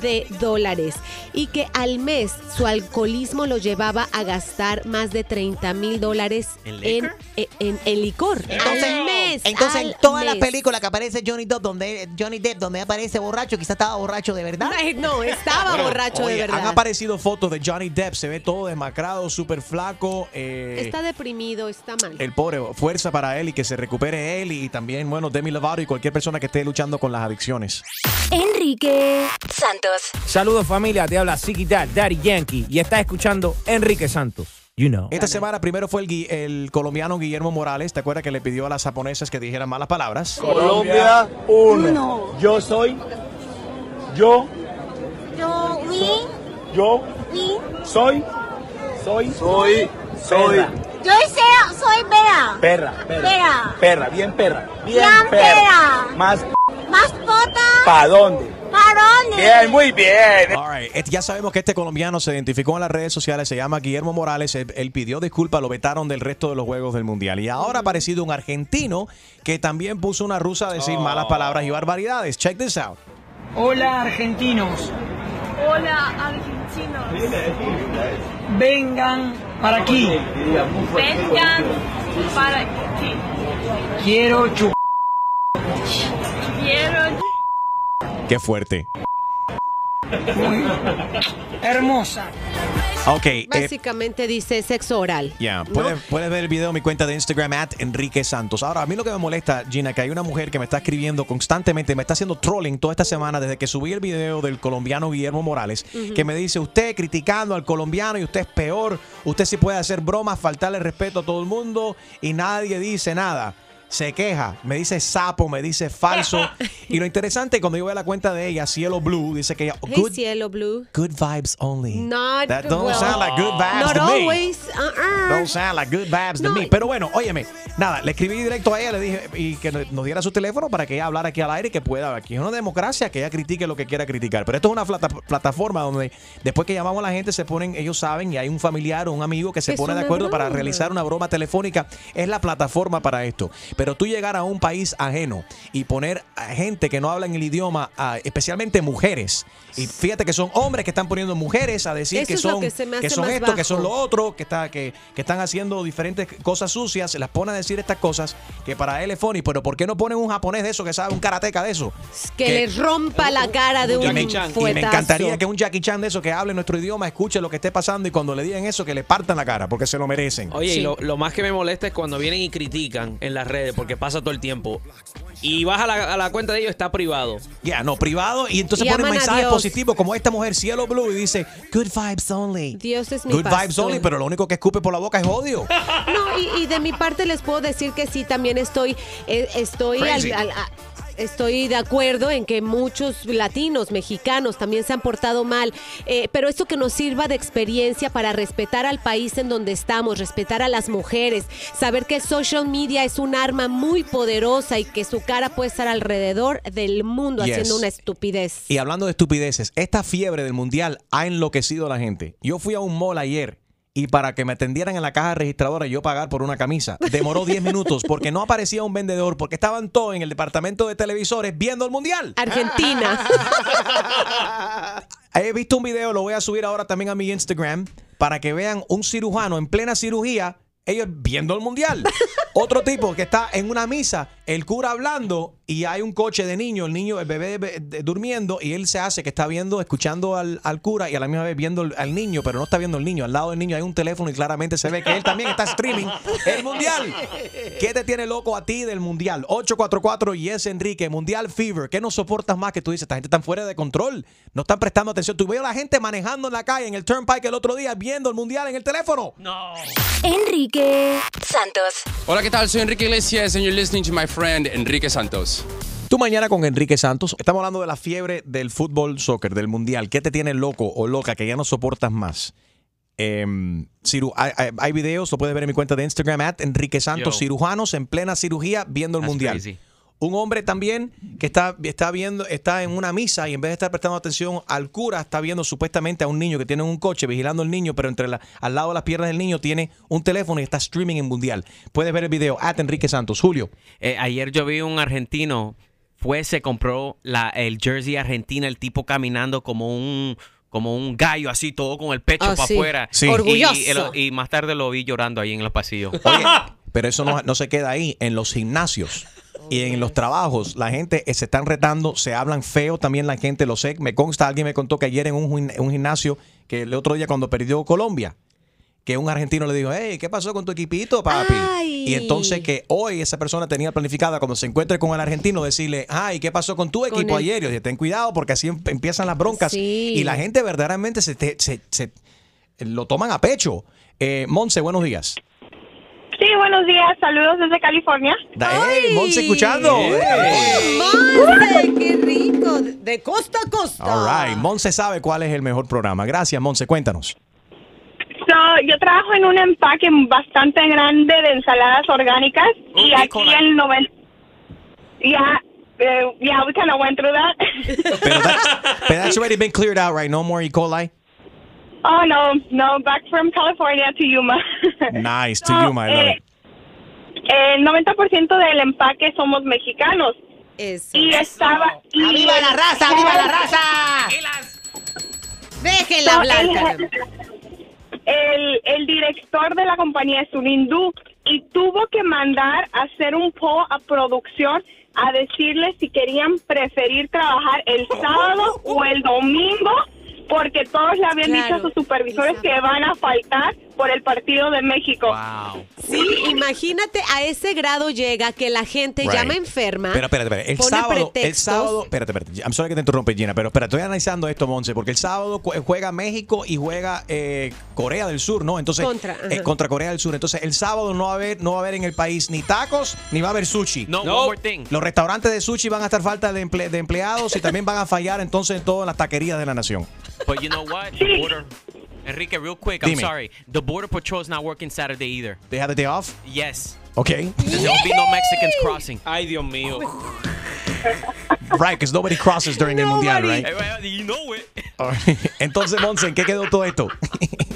de dólares. Y que al mes su alcoholismo lo llevaba a gastar más de 30 mil dólares
¿En
en,
licor?
en, en- en licor.
Entonces,
al mes.
entonces
al
en todas las películas que aparece Johnny Depp, donde Johnny Depp, donde aparece borracho, quizás estaba borracho de verdad.
No, estaba borracho de
oye,
verdad.
han aparecido fotos de Johnny Depp, se ve todo demacrado, súper flaco. eh,
Está deprimido, está mal.
el pobre, fuerza para él y que se recupere él y también, bueno, Demi Lovato y cualquier persona que esté luchando con las adicciones.
Enrique Santos.
Saludos familia, te habla Ziggy Dad, Daddy Yankee y estás escuchando Enrique Santos. You know.
Esta semana primero fue el, el colombiano Guillermo Morales, ¿te acuerdas que le pidió a las japonesas que dijeran malas palabras?
Colombia, uno. Yo soy. Yo.
Yo, we,
Yo. Soy. Soy. Soy. Soy.
Yo soy, soy Bea.
Perra. Perra.
Perra.
Perra. Bien perra. Bien,
Bien perra.
Más.
Más pota.
¿Para dónde?
¿Para dónde?
Bien, muy bien.
All right. Ya sabemos que este colombiano se identificó en las redes sociales, se llama Guillermo Morales, él, él pidió disculpas, lo vetaron del resto de los juegos del Mundial. Y ahora ha aparecido un argentino que también puso una rusa a decir malas palabras y barbaridades. Check this out.
Hola, argentinos.
Hola, argentinos.
Vengan para aquí.
Vengan para aquí.
Quiero chu.
Quiero
Qué fuerte.
Hermosa.
Ok. eh,
Básicamente dice sexo oral.
Ya,
¿no?
puedes, puedes ver el video en mi cuenta de Instagram, at Enrique Santos. Ahora, a mí lo que me molesta, Gina, que hay una mujer que me está escribiendo constantemente, me está haciendo trolling toda esta semana desde que subí el video del colombiano Guillermo Morales, que me dice, usted criticando al colombiano y usted es peor, usted sí puede hacer bromas, faltarle respeto a todo el mundo y nadie dice nada. Se queja, me dice sapo, me dice falso. y lo interesante, cuando yo veo la cuenta de ella, Cielo Blue, dice que ella,
Hey,
good,
cielo blue.
good vibes only.
Not,
That don't
well,
sound like good vibes
Not
to me.
always. uh-uh.
Don't sound like good vibes to me. Pero bueno, óyeme, nada, le escribí directo a ella, le dije y que nos diera su teléfono para que ella hablara aquí al aire y que pueda. Aquí es una democracia, que ella critique lo que quiera criticar. Pero esto es una plata- plataforma donde después que llamamos a la gente se ponen, ellos saben, y hay un familiar o un amigo que se pone de acuerdo para
broma.
realizar una broma telefónica. Es la plataforma para esto. Pero tú llegar a un país ajeno y poner a gente que no hablan el idioma, a- especialmente mujeres. Y fíjate que son hombres que están poniendo mujeres a decir
Eso
que
es
son,
que
son esto, que son lo otro, que, está, que, que están haciendo diferentes cosas sucias, se las pone a decir estas cosas que para él es funny, pero ¿por qué no ponen un japonés de eso que sabe un karateca de eso?
Que, le rompa la cara de un,
y me, y me encantaría que un Jackie Chan de eso que hable nuestro idioma, escuche lo que esté pasando y cuando le digan eso que le partan la cara, porque se lo merecen.
Oye, y lo, lo más que me molesta es cuando vienen y critican en las redes, porque pasa todo el tiempo. Y vas a la, a la cuenta de ellos, está privado.
Ya, no, privado. Y entonces
Y
ponen
aman a
mensajes
Dios.
positivos como esta mujer Cielo Blue y dice, good vibes only.
Dios es mi
Good vibes
pastor.
only, pero lo único que escupe por la boca es odio.
No, y, y de mi parte les puedo decir que sí, también estoy, eh, estoy, al-
Crazy.
al- a- estoy de acuerdo en que muchos latinos, mexicanos también se han portado mal, eh, pero esto que nos sirva de experiencia para respetar al país en donde estamos, respetar a las mujeres, saber que social media es un arma muy poderosa y que su cara puede estar alrededor del mundo
Yes.
haciendo una estupidez.
Y hablando de estupideces, esta fiebre del mundial ha enloquecido a la gente. Yo fui a un mall ayer y para que me atendieran en la caja registradora y yo pagar por una camisa, demoró 10 minutos porque no aparecía un vendedor, porque estaban todos en el departamento de televisores viendo el mundial.
Argentina.
He visto un video, lo voy a subir ahora también a mi Instagram, para que vean un cirujano en plena cirugía, ellos viendo el mundial. Otro tipo que está en una misa, el cura hablando y hay un coche de niño, el niño, el bebé de- durmiendo y él se hace que está viendo, escuchando al, al cura y a la misma vez viendo al- al niño, pero no está viendo al niño. Al lado del niño hay un teléfono y claramente se ve que él también está streaming el mundial. ¿Qué te tiene loco a ti del mundial? 844 Yes Enrique, Mundial Fever. ¿Qué no soportas más que tú dices? Esta gente está fuera de control. No están prestando atención. Tú veo a la gente manejando en la calle, en el Turnpike el otro día, viendo el mundial en el teléfono.
No.
Enrique Santos.
Hola, ¿qué tal? Soy Enrique Iglesias and you're listening to my friend Enrique Santos.
Tú mañana con Enrique Santos. Estamos hablando de la fiebre del fútbol soccer, del mundial. ¿Qué te tiene loco o loca que ya no soportas más? Em, ciru- hay, hay- hay videos, lo puedes ver en mi cuenta de Instagram, at Enrique Santos,
Yo.
cirujanos en plena cirugía viendo el
That's
mundial.
crazy.
Un hombre también que está, está viendo, está en una misa y en vez de estar prestando atención al cura, está viendo supuestamente a un niño que tiene un coche vigilando al niño, pero entre la, al lado de las piernas del niño tiene un teléfono y está streaming en mundial. Puedes ver el video, at Enrique Santos. Julio.
Eh, ayer yo vi un argentino, fue, se compró la, el jersey argentina, el tipo caminando como un como un gallo así, todo con el pecho
Ah,
para
sí.
afuera.
Sí.
Y-
Orgulloso.
Y, el- y más tarde lo vi llorando ahí en los pasillos.
Oye, pero eso no, no se queda ahí, en los gimnasios. Y en los trabajos, la gente eh, se están retando, se hablan feo también la gente, lo sé. Me consta, alguien me contó que ayer en un, un gimnasio, que el otro día cuando perdió Colombia, que un argentino le dijo, hey, ¿qué pasó con tu equipito, papi? Y entonces que hoy esa persona tenía planificada cuando se encuentre con el argentino decirle, ay, ¿qué pasó con tu equipo
el-
ayer? Y yo dije, ten cuidado porque así em- empiezan las broncas.
Sí.
Y la gente verdaderamente se, te- se- se- lo toman a pecho. Eh, Monse, buenos días.
Sí, buenos días. Saludos desde California.
Da- hey, Monse escuchando.
Monse, qué rico. De costa a costa.
All right. Monse sabe cuál es el mejor programa. Gracias, Monse. Cuéntanos.
So, yo trabajo en un empaque bastante grande de ensaladas orgánicas y aquí el 90... Yeah, uh, yeah, we kind of went through that.
But that's already been cleared out, right? No more E. coli?
Oh, no, no, back from California to Yuma.
Nice. To
No,
you, my love.
eh, El 90% del empaque somos mexicanos. Y estaba... y
¡Viva la
el
raza! ¡Viva la raza!
Déjenla
So,
hablar,
el-. El, director de la compañía es un hindú y tuvo que mandar a hacer un poll a producción a decirle si querían preferir trabajar el sábado o el domingo porque todos le habían dicho a sus supervisores que van a faltar por el partido de México.
Sí, imagínate a ese grado llega que la gente
Right.
llama enferma.
Pero espérate, espérate. El
pone
sábado, el
pretextos.
sábado, espérate, espérate. I'm sorry que te interrumpe, Gina, pero espérate, estoy analizando esto, Monse, porque el sábado cu- juega México y juega eh, Corea del Sur, ¿no? Entonces,
Contra,
eh, contra Corea del Sur. Entonces, el sábado no va a haber, no va a haber en el país ni tacos ni va a haber sushi.
No, one more thing.
Los restaurantes de sushi van a estar falta de, emple- de empleados y también van a fallar entonces en todas las taquerías de la nación.
But you know what? Border. Enrique, real quick, I'm sorry. The border patrol's not working Saturday either.
They have the day off?
Yes.
Okay.
There will be no Mexicans crossing.
Ay, Dios mío.
Right, because nobody crosses during el mundial, right?
You know it.
All right. Entonces, Monse, ¿en qué quedó todo esto?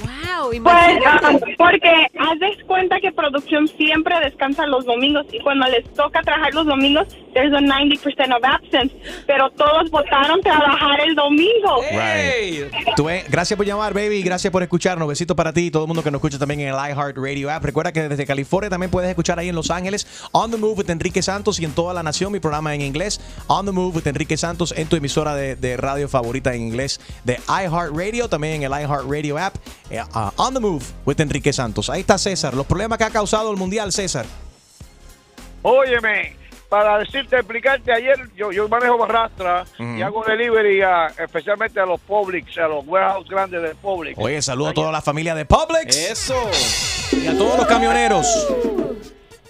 Wow,
Pues,
imagínate.
porque haz de cuenta que producción siempre descansa los domingos y cuando les toca trabajar los domingos, there's a 90% of absence, pero todos votaron trabajar el domingo.
Right. Tú ves, gracias por llamar, baby. Gracias por escucharnos. Besitos para ti y todo el mundo que nos escucha también en el iHeartRadio app. Recuerda que desde California también puedes escuchar ahí en Los Ángeles On the Move with Enrique Santos y en toda la nación mi programa en inglés On the Move with Enrique Santos en tu emisora de, de radio favorita en inglés de iHeartRadio, también en el iHeartRadio app. eh, uh, on the Move with Enrique Santos. Ahí está César. Los problemas que ha causado el Mundial, César.
Óyeme, para decirte, explicarte, ayer yo, yo manejo barrastra y hago delivery a- especialmente a los Publix, a los warehouse grandes de Publix.
Oye, saludo a toda la familia de Publix. Eso. Y a todos los camioneros.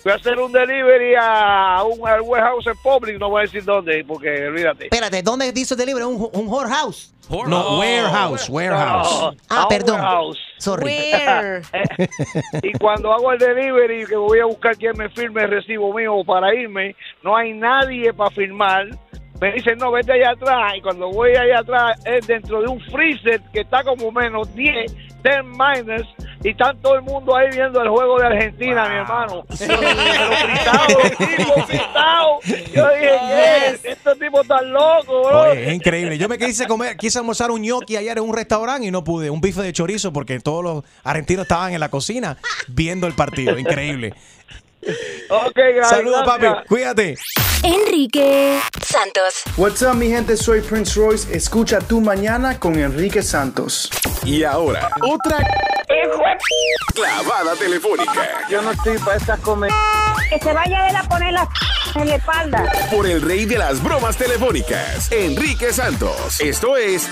Voy a hacer un delivery a un al warehouse en Publix, no voy a decir dónde, porque olvídate.
Espérate, ¿dónde dice delivery? ¿Un, un whorehouse?
No, warehouse, warehouse.
Ah, perdón.
warehouse.
Sorry.
Where?
y cuando hago el delivery, que voy a buscar quien me firme el recibo mío para irme, no hay nadie para firmar. Me dicen, no, vete allá atrás. Y cuando voy allá atrás, es dentro de un freezer que está como menos 10, 10 minus. Y está todo el mundo ahí viendo el juego de Argentina, mi hermano. Pero gritado, tipo, gritado. Yo dije, ¿qué? Estos tipos están locos, bro.
Oye, es increíble. Yo me quise comer, quise almorzar un gnocchi ayer en un restaurante y no pude. Un bife de chorizo porque todos los argentinos estaban en la cocina viendo el partido. Increíble.
Ok,
Saludos, papi. Cuídate.
Enrique Santos.
What's up, mi gente? Soy Prince Royce. Escucha tu mañana con Enrique Santos.
Y ahora, otra clavada telefónica
Yo no estoy para estas comer.
Que se vaya él a poner la en la espalda.
por el rey de las bromas telefónicas, Enrique Santos. Esto es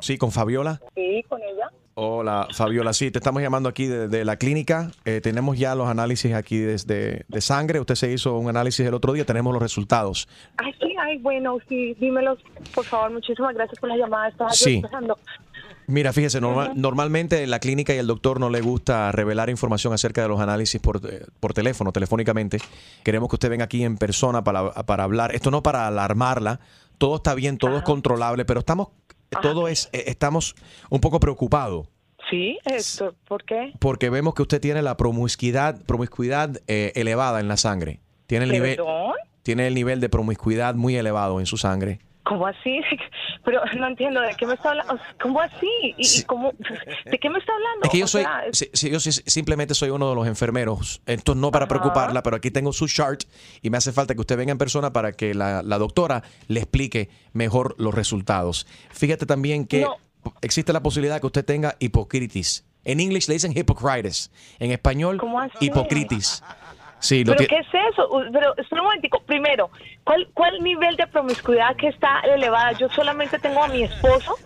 Sí, con Fabiola.
Sí, con ella.
Hola, Fabiola. Sí, te estamos llamando aquí de, de la clínica. Eh, tenemos ya los análisis aquí desde de sangre. Usted se hizo un análisis el otro día. Tenemos los resultados.
Ay, sí, ay, bueno, sí, dímelos, por favor. Muchísimas gracias por la llamada. Estaba
Sí. Mira, fíjese, normal- normalmente la clínica y el doctor no le gusta revelar información acerca de los análisis por, eh, por teléfono, telefónicamente. Queremos que usted venga aquí en persona para, para hablar. Esto no para alarmarla. Todo está bien, todo es controlable, pero estamos, todo es, eh, estamos un poco preocupados.
Sí, esto, ¿por qué?
porque vemos que usted tiene la promiscuidad, promiscuidad eh, elevada en la sangre. Tiene el nivel,
¿Perdón?
tiene el nivel de promiscuidad muy elevado en su sangre.
¿Cómo así? Pero no entiendo de qué me está hablando. ¿Cómo así? ¿Y, cómo, ¿De qué me está hablando?
Es que yo
O
soy,
sea, es-
sí, sí, yo sí- simplemente soy uno de los enfermeros. Esto no para preocuparla, pero aquí tengo su chart y me hace falta que usted venga en persona para que la, la doctora le explique mejor los resultados. Fíjate también que
No.
existe la posibilidad que usted tenga hipocritis. En inglés le dicen hypocritis. En español, hipocritis. Sí, lo
¿Pero qué es eso? Pero espera un momentico. Primero, ¿cuál, ¿cuál nivel de promiscuidad que está elevada? Yo solamente tengo a mi esposo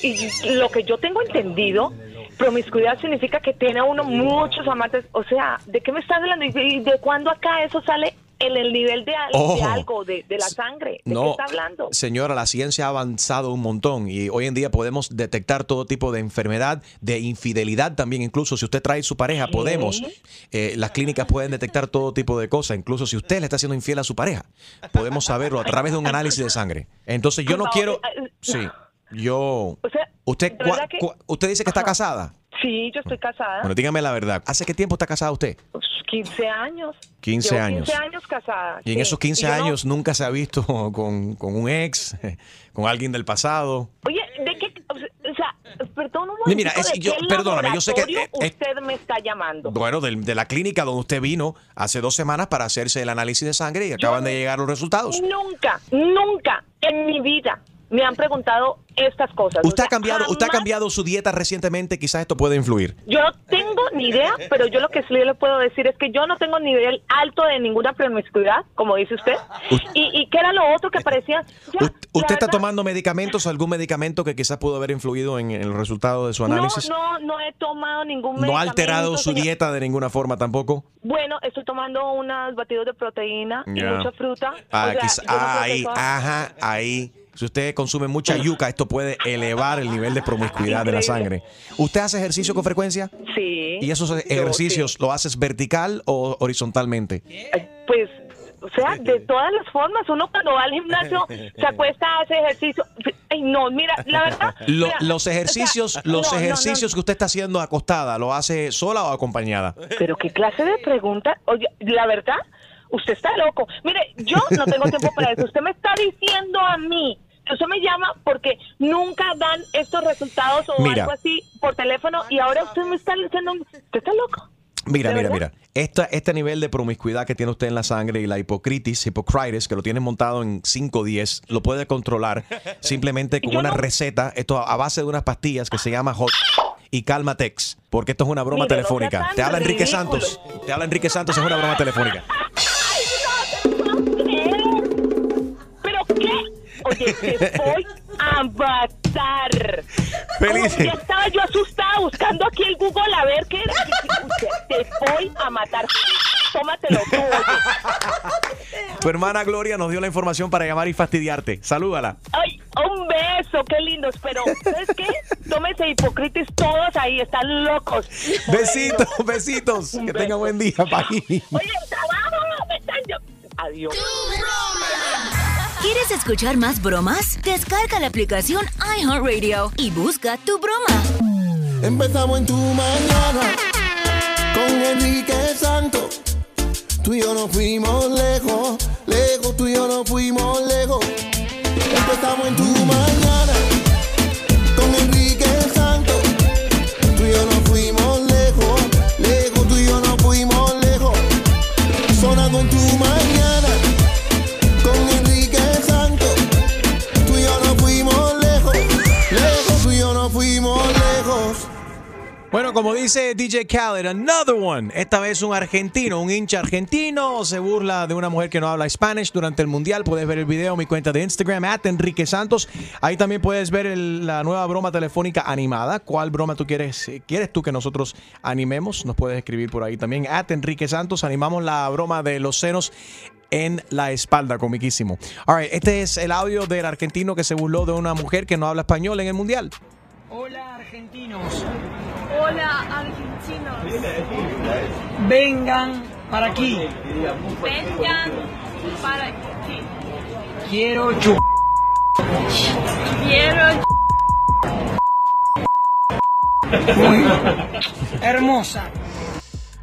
y lo que yo tengo entendido, promiscuidad significa que tiene uno muchos amantes. O sea, ¿de qué me estás hablando? ¿Y de, y de cuándo acá eso sale en el nivel de, de algo, de, de la sangre? ¿De qué
No,
está hablando?
señora, la ciencia ha avanzado un montón y hoy en día podemos detectar todo tipo de enfermedad, de infidelidad también. Incluso si usted trae su pareja, podemos. eh, las clínicas pueden detectar todo tipo de cosas. Incluso si usted le está haciendo infiel a su pareja, podemos saberlo a través de un análisis de sangre. Entonces yo no quiero.
favor, eh,
Sí, yo.
O sea,
Usted,
de verdad
cua-
que-
cua- usted dice que está casada.
Sí, yo estoy casada.
Bueno, dígame la verdad. ¿Hace qué tiempo está casada usted?
15 años.
15
Llevo
años.
15 años casada.
Y en esos 15
yo no-
años nunca se ha visto con, con un ex, con alguien del pasado.
Oye, ¿de qué? O sea, perdón un
Ni
momento.
mira, es- yo- perdóname, yo sé que, eh,
usted me está llamando.
Bueno, de, la clínica donde usted vino hace dos semanas para hacerse el análisis de sangre y acaban de llegar los resultados.
Nunca, nunca en mi vida me han preguntado estas cosas. O
Usted ha cambiado, usted ha
jamás-
cambiado su dieta recientemente, quizás esto puede influir.
Yo no tengo ni idea, pero yo lo que sí le puedo decir es que yo no tengo nivel alto de ninguna promiscuidad, como dice usted. ¿Y, y qué era lo otro que parecía? Ya,
¿Usted está tomando medicamentos, algún medicamento que quizás pudo haber influido en, en el resultado de su análisis?
No, no, no he tomado ningún
¿No ha alterado
medicamento,
su
señor.
dieta de ninguna forma tampoco?
Bueno, estoy tomando unos batidos de proteína y mucha fruta.
Ah,
O sea,
quizá-
yo no creo que
ahí, ajá, ahí. Si usted consume mucha yuca, esto puede elevar el nivel de promiscuidad de la sangre. ¿Usted hace ejercicio con frecuencia?
Sí.
¿Y esos ejercicios lo haces vertical o horizontalmente?
Pues, o sea, de todas las formas, uno cuando va al gimnasio se acuesta, hace ejercicio. Ay, no, mira, la verdad.
Lo-
mira,
los ejercicios,
o sea,
los
no, no, no.
ejercicios que usted está haciendo acostada, ¿lo hace sola o acompañada?
Pero qué clase de pregunta. Oye, la verdad, usted está loco. Mire, yo no tengo tiempo para eso. Usted me está diciendo a mí. Usted me llama porque nunca dan estos resultados o
Mira.
algo así por teléfono y ahora usted me está diciendo, usted está loco.
Mira,
¿De
mira,
verdad?
mira. Esta, este nivel de promiscuidad que tiene usted en la sangre y la hipocritis, hipocritis, que lo tiene montado en 5 o 10, lo puede controlar simplemente con una receta, esto a base de unas pastillas que se llama Hot y Calmatex, porque esto es una broma
Mire, no
telefónica.
tan
Te habla Enrique
ridículo.
Santos. Te habla Enrique Santos, es una broma telefónica.
Oye, te voy a matar.
Feliz.
Oh, ya estaba yo asustada buscando aquí el Google a ver qué era. Te voy a matar. Tómatelo tú, oye.
Tu hermana Gloria nos dio la información para llamar y fastidiarte. Salúdala.
Ay, un beso, qué lindos. Pero, ¿sabes qué? Tómense hipocritis todos ahí, están locos.
Besitos, besitos. Que tenga buen día, país.
Oye, trabajo, me están yo- Adiós.
¿Quieres escuchar más bromas? Descarga la aplicación iHeartRadio y busca tu broma.
Empezamos en tu mañana con Enrique Santos. Tú y yo nos fuimos lejos, lejos, tú y yo nos fuimos lejos. Empezamos en tu mañana con Enrique
DJ Khaled, another one. Esta vez un argentino, un hincha argentino, se burla de una mujer que no habla Spanish durante el mundial. Puedes ver el video en mi cuenta de Instagram, at Enrique Santos. Ahí también puedes ver la nueva broma telefónica animada. ¿Cuál broma tú quieres? eh, ¿Quieres tú que nosotros animemos? Nos puedes escribir por ahí también, at Enrique Santos. Animamos la broma de los senos en la espalda, comiquísimo. All right, este es el audio del argentino que se burló de una mujer que no habla español en el mundial.
Hola argentinos,
Hola, argentinos.
vengan para aquí.
Vengan para aquí.
Quiero chupar.
Quiero
Muy hermosa.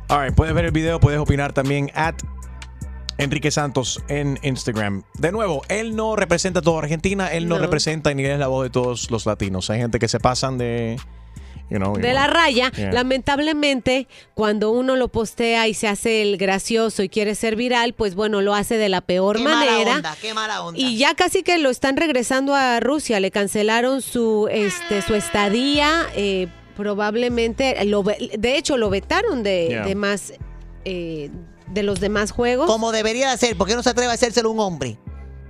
All right, puedes ver el video, puedes opinar también at Enrique Santos en Instagram. De nuevo, él no representa a toda Argentina, él no,
No.
representa ni es la voz de todos los latinos. Hay gente que se pasan de, you know,
de la raya.
Yeah.
Lamentablemente, cuando uno lo postea y se hace el gracioso y quiere ser viral, pues bueno, lo hace de la peor
Qué mala
manera.
onda, qué mala onda.
Y ya casi que lo están regresando a Rusia, le cancelaron su este su estadía, eh, probablemente lo de hecho lo vetaron de,
Yeah.
de más eh, de los demás juegos.
Como debería de ser, ¿por qué no se atreve a hacérselo un hombre?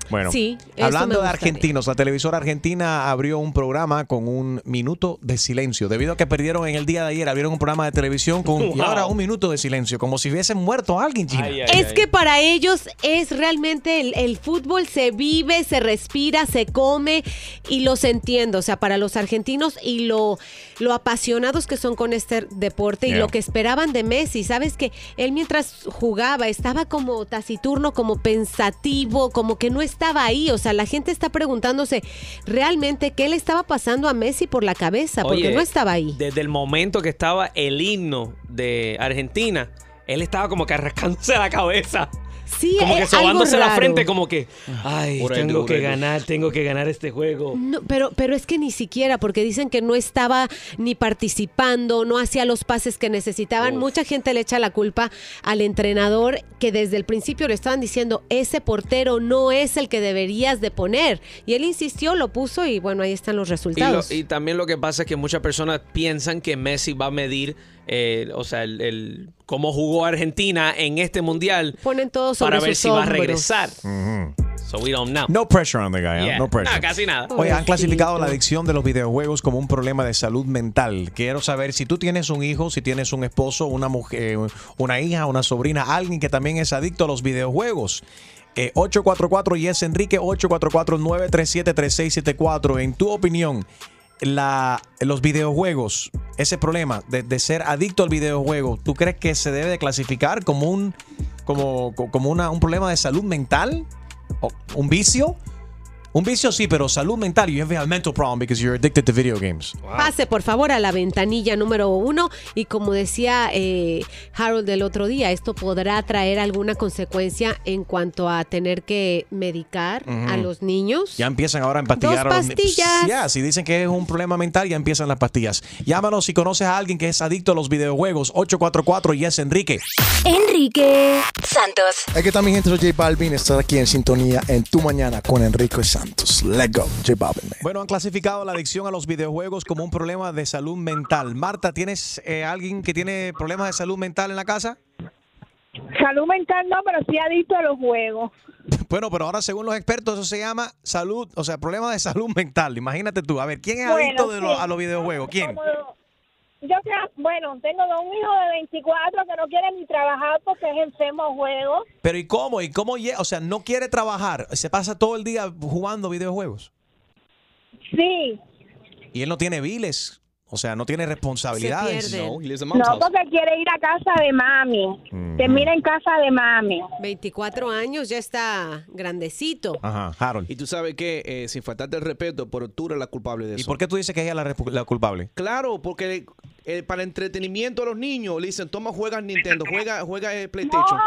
Bueno,
Sí,
hablando de argentinos, la televisora argentina abrió un programa con un minuto de silencio. Debido a que perdieron en el día de ayer, abrieron un programa de televisión con y ahora un minuto de silencio, como si hubiesen muerto a alguien, Gina.
Es que para ellos es realmente el, el fútbol se vive, se respira, se come y los entiendo. O sea, para los argentinos y lo, lo apasionados que son con este deporte y lo que esperaban de Messi. Sabes que él mientras jugaba estaba como taciturno, como pensativo, como que no estaba ahí. O sea, la gente está preguntándose realmente qué le estaba pasando a Messi por la cabeza, porque
Oye,
no estaba ahí.
Desde el momento que estaba el himno de Argentina, él estaba como que arrascándose la cabeza.
Sí,
como que sobándose la frente, como que, ay,
Por
tengo que ganar, tengo que ganar este juego.
No, pero, pero es que ni siquiera, porque dicen que no estaba ni participando, no hacía los pases que necesitaban. Mucha gente le echa la culpa al entrenador que desde el principio le estaban diciendo, ese portero no es el que deberías de poner. Y él insistió, lo puso y bueno, ahí están los
Y, lo-
resultados.
y también lo que pasa es que muchas personas piensan que Messi va a medir, eh, o sea, el, el- cómo jugó Argentina en este mundial
Ponen todo sobre
para ver si va a regresar. So we don't know.
No pressure on the guy, ¿eh?
Yeah.
no pressure.
No, casi nada.
Oye, han clasificado la adicción de los videojuegos como un problema de salud mental. Quiero saber si tú tienes un hijo, si tienes un esposo, una mujer, una hija, una sobrina, alguien que también es adicto a los videojuegos. Eh, 844 y es Enrique 844-937-3674. En tu opinión, los videojuegos, ese problema de, de ser adicto al videojuego, ¿tú crees que se debe de clasificar como un, como, como una, un problema de salud mental? ¿O ¿Un vicio? Un vicio sí, pero salud mental. You have a mental problem because you're addicted to video games.
Pase por favor a la ventanilla número uno y como decía eh, Harold el otro día, esto podrá traer alguna consecuencia en cuanto a tener que medicar a los niños.
Ya empiezan ahora a empastillar.
Dos
a los ni-
pastillas.
Ya, si dicen que es un problema mental, ya empiezan las pastillas. Llámanos si conoces a alguien que es adicto a los videojuegos. 844 y es Enrique.
Enrique Santos.
Aquí está mi gente, soy J Balvin, estar aquí en sintonía en Tu Mañana con Enrique Santos. Let's go, J Balvin. man.
Bueno, han clasificado la adicción a los videojuegos como un problema de salud mental. Marta, ¿tienes eh, alguien que tiene problemas de salud mental en la casa?
Salud mental no, pero sí adicto a los juegos.
Bueno, pero ahora según los expertos eso se llama salud, o sea, problema de salud mental. Imagínate tú. A ver, ¿quién es
Bueno,
adicto de a los videojuegos? ¿Quién?
Como- Yo que, bueno, tengo un hijo de 24 que no quiere ni trabajar porque es enfermo a juegos.
Pero ¿y cómo? ¿Y cómo? O sea, no quiere trabajar, se pasa todo el día jugando videojuegos.
Sí,
Y él no tiene biles, o sea, no tiene responsabilidades.
No,
porque quiere ir a casa de mami.
Mm.
Termina en casa de mami.
24 años, ya está grandecito.
Ajá, Harold.
Y tú sabes que, eh, sin faltarte el respeto, pero tú eres la culpable de eso.
¿Y por qué tú dices que ella es la, la culpable?
Claro, porque eh, para entretenimiento a los niños le dicen, toma, juega Nintendo, juega, juega eh, PlayStation.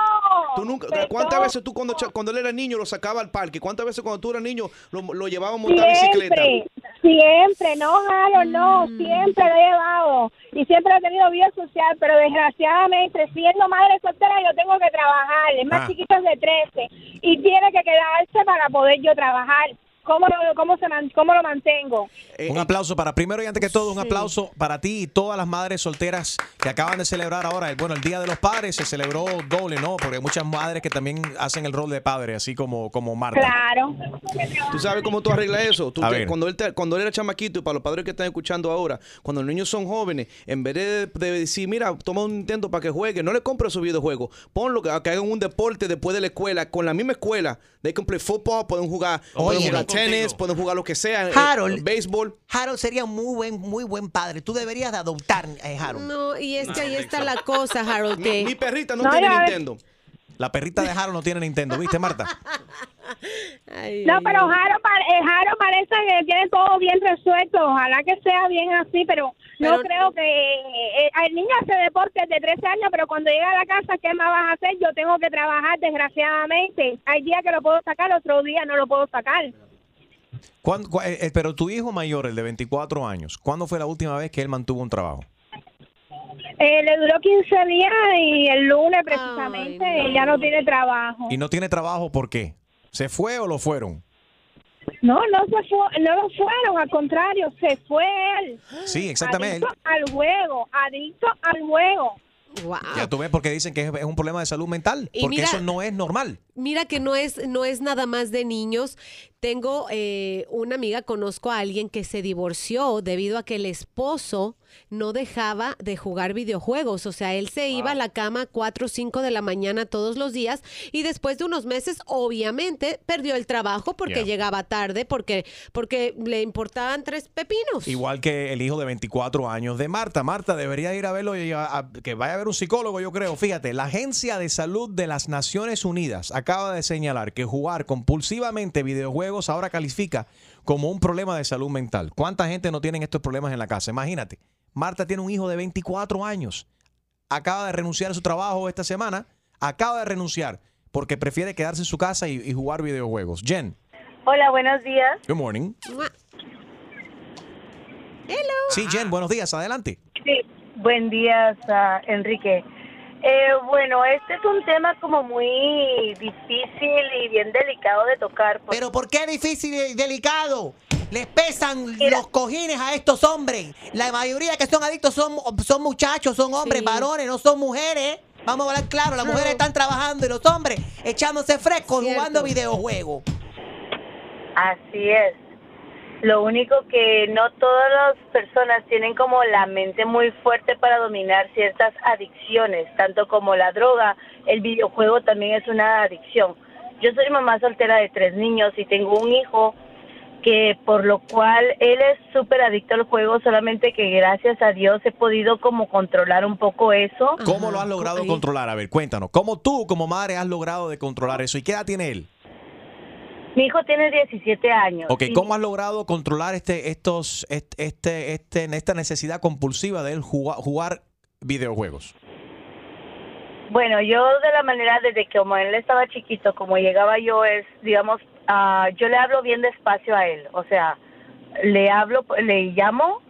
tú nunca, ¿Cuántas veces tú cuando, cuando él era niño lo sacaba al parque? ¿Cuántas veces cuando tú eras niño lo, lo llevaba a montar bicicleta?
Siempre, siempre, no, Harold, no,
Mm.
siempre lo he llevado. Y siempre he tenido vida social, pero desgraciadamente, siendo madre soltera, yo tengo que trabajar. El más
Ah.
chiquito es de 13 y tiene que quedarse para poder yo trabajar. ¿Cómo lo, cómo se man- cómo lo mantengo?
Eh,
Un aplauso para, primero y antes que todo, un aplauso para ti y todas las madres solteras que acaban de celebrar ahora. el- Bueno, el Día de los Padres se celebró doble, ¿no? Porque hay muchas madres que también hacen el rol de padre, así como, como Marta.
Claro.
¿Tú sabes cómo tú arreglas eso? Tú
A
te-
ver.
cuando, él te- cuando él era chamaquito, y para los padres que están escuchando ahora, cuando los niños son jóvenes, en vez de, de decir, mira, toma un Nintendo para que juegue, no le compres su videojuego, ponlo que, que hagan un deporte después de la escuela, con la misma escuela. They can play football, pueden jugar, pueden
Oye,
jugar
contigo.
Tenis, pueden jugar lo que sea, eh,
Harold.
béisbol.
Harold sería un muy buen, muy buen padre. Tú deberías de adoptar eh, Harold.
No, y es que ahí está la cosa, Harold, que...
Mi perrita no,
No,
tiene
ya.
Nintendo.
La perrita de Harold no tiene Nintendo, ¿viste, Marta?
No, pero Jaro, pa- eh, Jaro parece que tiene todo bien resuelto. Ojalá que sea bien así, pero, no creo que... eh, el niño hace deporte de 13 años, pero cuando llega a la casa, ¿qué más vas a hacer? Yo tengo que trabajar, desgraciadamente. Hay días que lo puedo sacar, otro día no lo puedo sacar.
¿Cuándo- cu- eh, eh, pero tu hijo mayor, el de 24 años, ¿cuándo fue la última vez que él mantuvo un trabajo?
Eh, le duró 15 días y el lunes precisamente ya no tiene trabajo.
Y no tiene trabajo, ¿por qué? ¿Se fue o lo fueron?
No, no se fue, no lo fueron, al contrario, se fue él.
Sí, exactamente.
Adicto al juego, adicto al juego.
Ya tú ves porque dicen que es, es un problema de salud mental,
Y
porque
mira-
eso no es normal.
Mira que no es, no es nada más de niños. Tengo eh, una amiga, conozco a alguien que se divorció debido a que el esposo no dejaba de jugar videojuegos. O sea, él se iba a la cama a 4 o 5 de la mañana todos los días y después de unos meses, obviamente, perdió el trabajo porque
Yeah.
llegaba tarde, porque, porque le importaban tres pepinos.
Igual que el hijo de 24 años de Marta. Marta debería ir a verlo y a- a- que vaya a ver un psicólogo, yo creo. Fíjate, la Agencia de Salud de las Naciones Unidas acaba de señalar que jugar compulsivamente videojuegos ahora califica como un problema de salud mental. ¿Cuánta gente no tiene estos problemas en la casa? Imagínate, Marta tiene un hijo de 24 años. Acaba de renunciar a su trabajo esta semana. Acaba de renunciar porque prefiere quedarse en su casa y, y jugar videojuegos. Jen,
Hola, buenos días.
good morning. Sí, Jen, buenos días. Adelante.
Sí, buen día, Enrique. Eh, bueno, este es un tema como muy difícil y bien delicado de tocar.
Pero ¿por qué difícil y delicado? Les pesan los cojines a estos hombres. La mayoría que son adictos son, son muchachos, son hombres, varones, no son mujeres. Vamos a hablar claro, las mujeres están trabajando y los hombres echándose frescos jugando videojuegos.
Así es. Lo único que no todas las personas tienen como la mente muy fuerte para dominar ciertas adicciones, tanto como la droga, el videojuego también es una adicción. Yo soy mamá soltera de tres niños y tengo un hijo que por lo cual él es súper adicto al juego, solamente que gracias a Dios he podido como controlar un poco eso.
¿Cómo lo has logrado controlar? A ver, cuéntanos. ¿Cómo tú, como madre, has logrado de controlar eso? ¿Y qué edad tiene él?
Mi hijo tiene 17 años.
Ok, ¿cómo has logrado controlar este, estos, este, este, este- esta necesidad compulsiva de él jugar, jugar videojuegos?
Bueno, yo de la manera desde que como él estaba chiquito, como llegaba yo es, digamos, ah, yo le hablo bien despacio a él, o sea, le hablo, le llamo,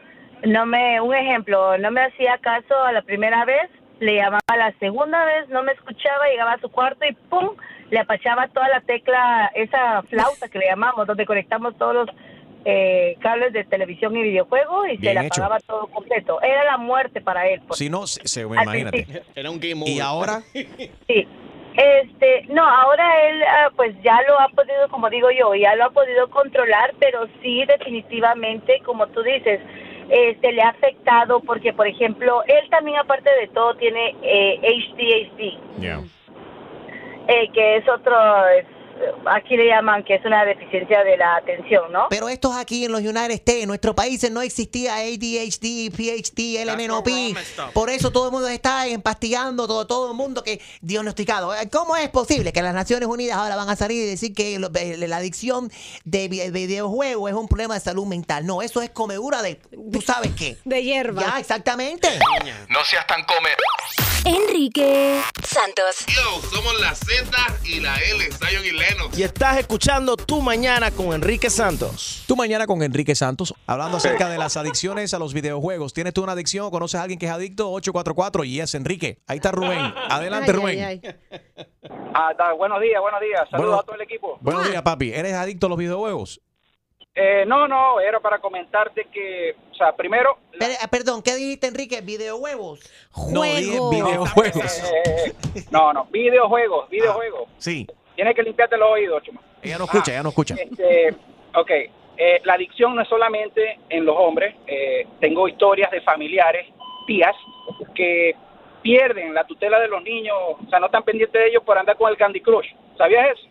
no me, un ejemplo, no me hacía caso a la primera vez, le llamaba a la segunda vez, no me escuchaba, llegaba a su cuarto y pum, le apachaba toda la tecla, esa flauta que le llamamos, donde conectamos todos los eh, cables de televisión y videojuego y
Bien
se le
hecho.
apagaba todo completo. Era la muerte para él. porque-
Si no, se, se- imagínate.
principio.
Era un game
¿Y ahora?
Sí. Este, no, ahora él ah, pues ya lo ha podido, como digo yo, ya lo ha podido controlar, pero sí definitivamente, como tú dices, este le ha afectado porque, por ejemplo, él también aparte de todo tiene eh, HDHD, eh, que es otro, aquí le llaman que es una deficiencia de la atención, ¿no?
Pero esto es aquí en los United States, en nuestros países no existía ADHD, PhD, LMNOP. Por eso todo el mundo está empastigando, todo, todo el mundo que diagnosticado. Eh, ¿Cómo es posible que las Naciones Unidas ahora van a salir y decir que lo- eh, la adicción de vi- videojuegos es un problema de salud mental? No, eso es comedura de, ¿tú sabes qué?
De hierba.
Ya, exactamente.
No seas tan come.
Enrique Santos.
Yo, somos la Z y la L, Zion y
Y estás escuchando Tu Mañana con Enrique Santos.
Tú mañana con Enrique Santos, hablando acerca de las adicciones a los videojuegos. ¿Tienes tú una adicción o conoces a alguien que es adicto? 844 y es Enrique. Ahí está Rubén. Adelante, Rubén.
Ah, está. Buenos días, buenos días. Saludos
Bueno-
a todo el equipo.
Buenos días, papi. ¿Eres adicto a los videojuegos?
Eh, no, no, era para comentarte que, o sea, primero...
Pero, eh, perdón, ¿qué dijiste, Enrique? ¿Videojuegos?
No, dije videojuegos.
Eh, no, no, videojuegos, videojuegos.
Sí.
Tienes que limpiarte los oídos, chuma.
Ella no escucha, ella no escucha.
Este, ok, eh, la adicción no es solamente en los hombres. eh, tengo historias de familiares, tías, que pierden la tutela de los niños, o sea, no están pendientes de ellos por andar con el Candy Crush. ¿Sabías eso?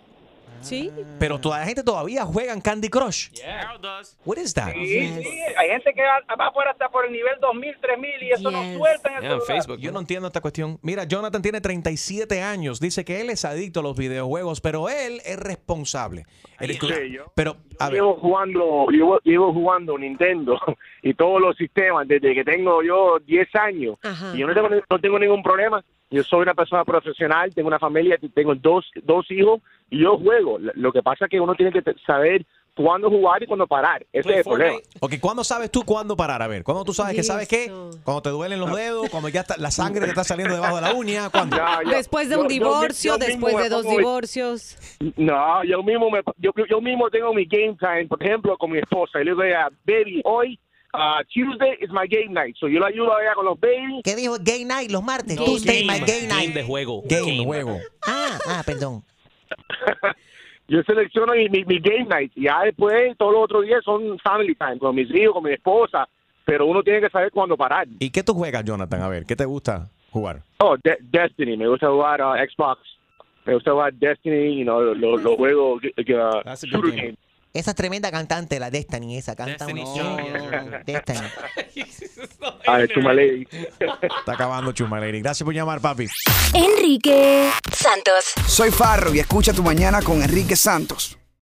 Sí.
Pero toda la gente todavía juega en Candy Crush. What is that?
Sí, sí, hay gente que va, va afuera hasta por el nivel 2000, 3000 y eso no suelta en el celular.
Yo no entiendo esta cuestión. Mira, Jonathan tiene 37 años. Dice que él es adicto a los videojuegos, pero él es responsable. Él es-
Sí, yo-
pero, a ver,
llevo jugando, llevo, llevo jugando Nintendo y todos los sistemas desde que tengo yo 10 años. Y yo no tengo, no tengo ningún problema. Yo soy una persona profesional, tengo una familia, tengo dos, dos hijos y yo juego. Lo que pasa es que uno tiene que saber cuándo jugar y cuándo parar. Ese es el problema.
Ok, ¿cuándo sabes tú cuándo parar? A ver, ¿cuándo tú sabes que sabes qué? Cuando te duelen los dedos, cuando ya está, la sangre te está saliendo debajo de la uña, ¿cuándo?
Después de un divorcio, después de dos divorcios.
No, yo mismo, me, yo, yo mismo tengo mi game time, por ejemplo, con mi esposa. Y le digo, a baby, hoy, uh, Tuesday is my game night. So yo la ayudo a ella con los babies.
¿Qué dijo? Gay night, los martes.
No,
Tuesday,
game,
my gay night.
game de juego.
Game, juego.
Ah, ah, perdón.
Yo selecciono mi, mi, mi game night. Y ya después, todos los otros días son family time, con mis hijos, con mi esposa. Pero uno tiene que saber cuándo parar.
¿Y qué tú juegas, Jonathan? A ver, ¿qué te gusta jugar?
Oh, De- Destiny. Me gusta jugar uh, Xbox. Me gusta jugar Destiny, you know, los los juegos uh, shooter games.
Esa es tremenda cantante, la Destiny, esa canta
Destiny yes.
Destiny.
Ah, es Chuma Lady.
Está acabando Chumaleri. Gracias por llamar, papi.
Enrique Santos.
Soy Farro y escucha tu mañana con Enrique Santos.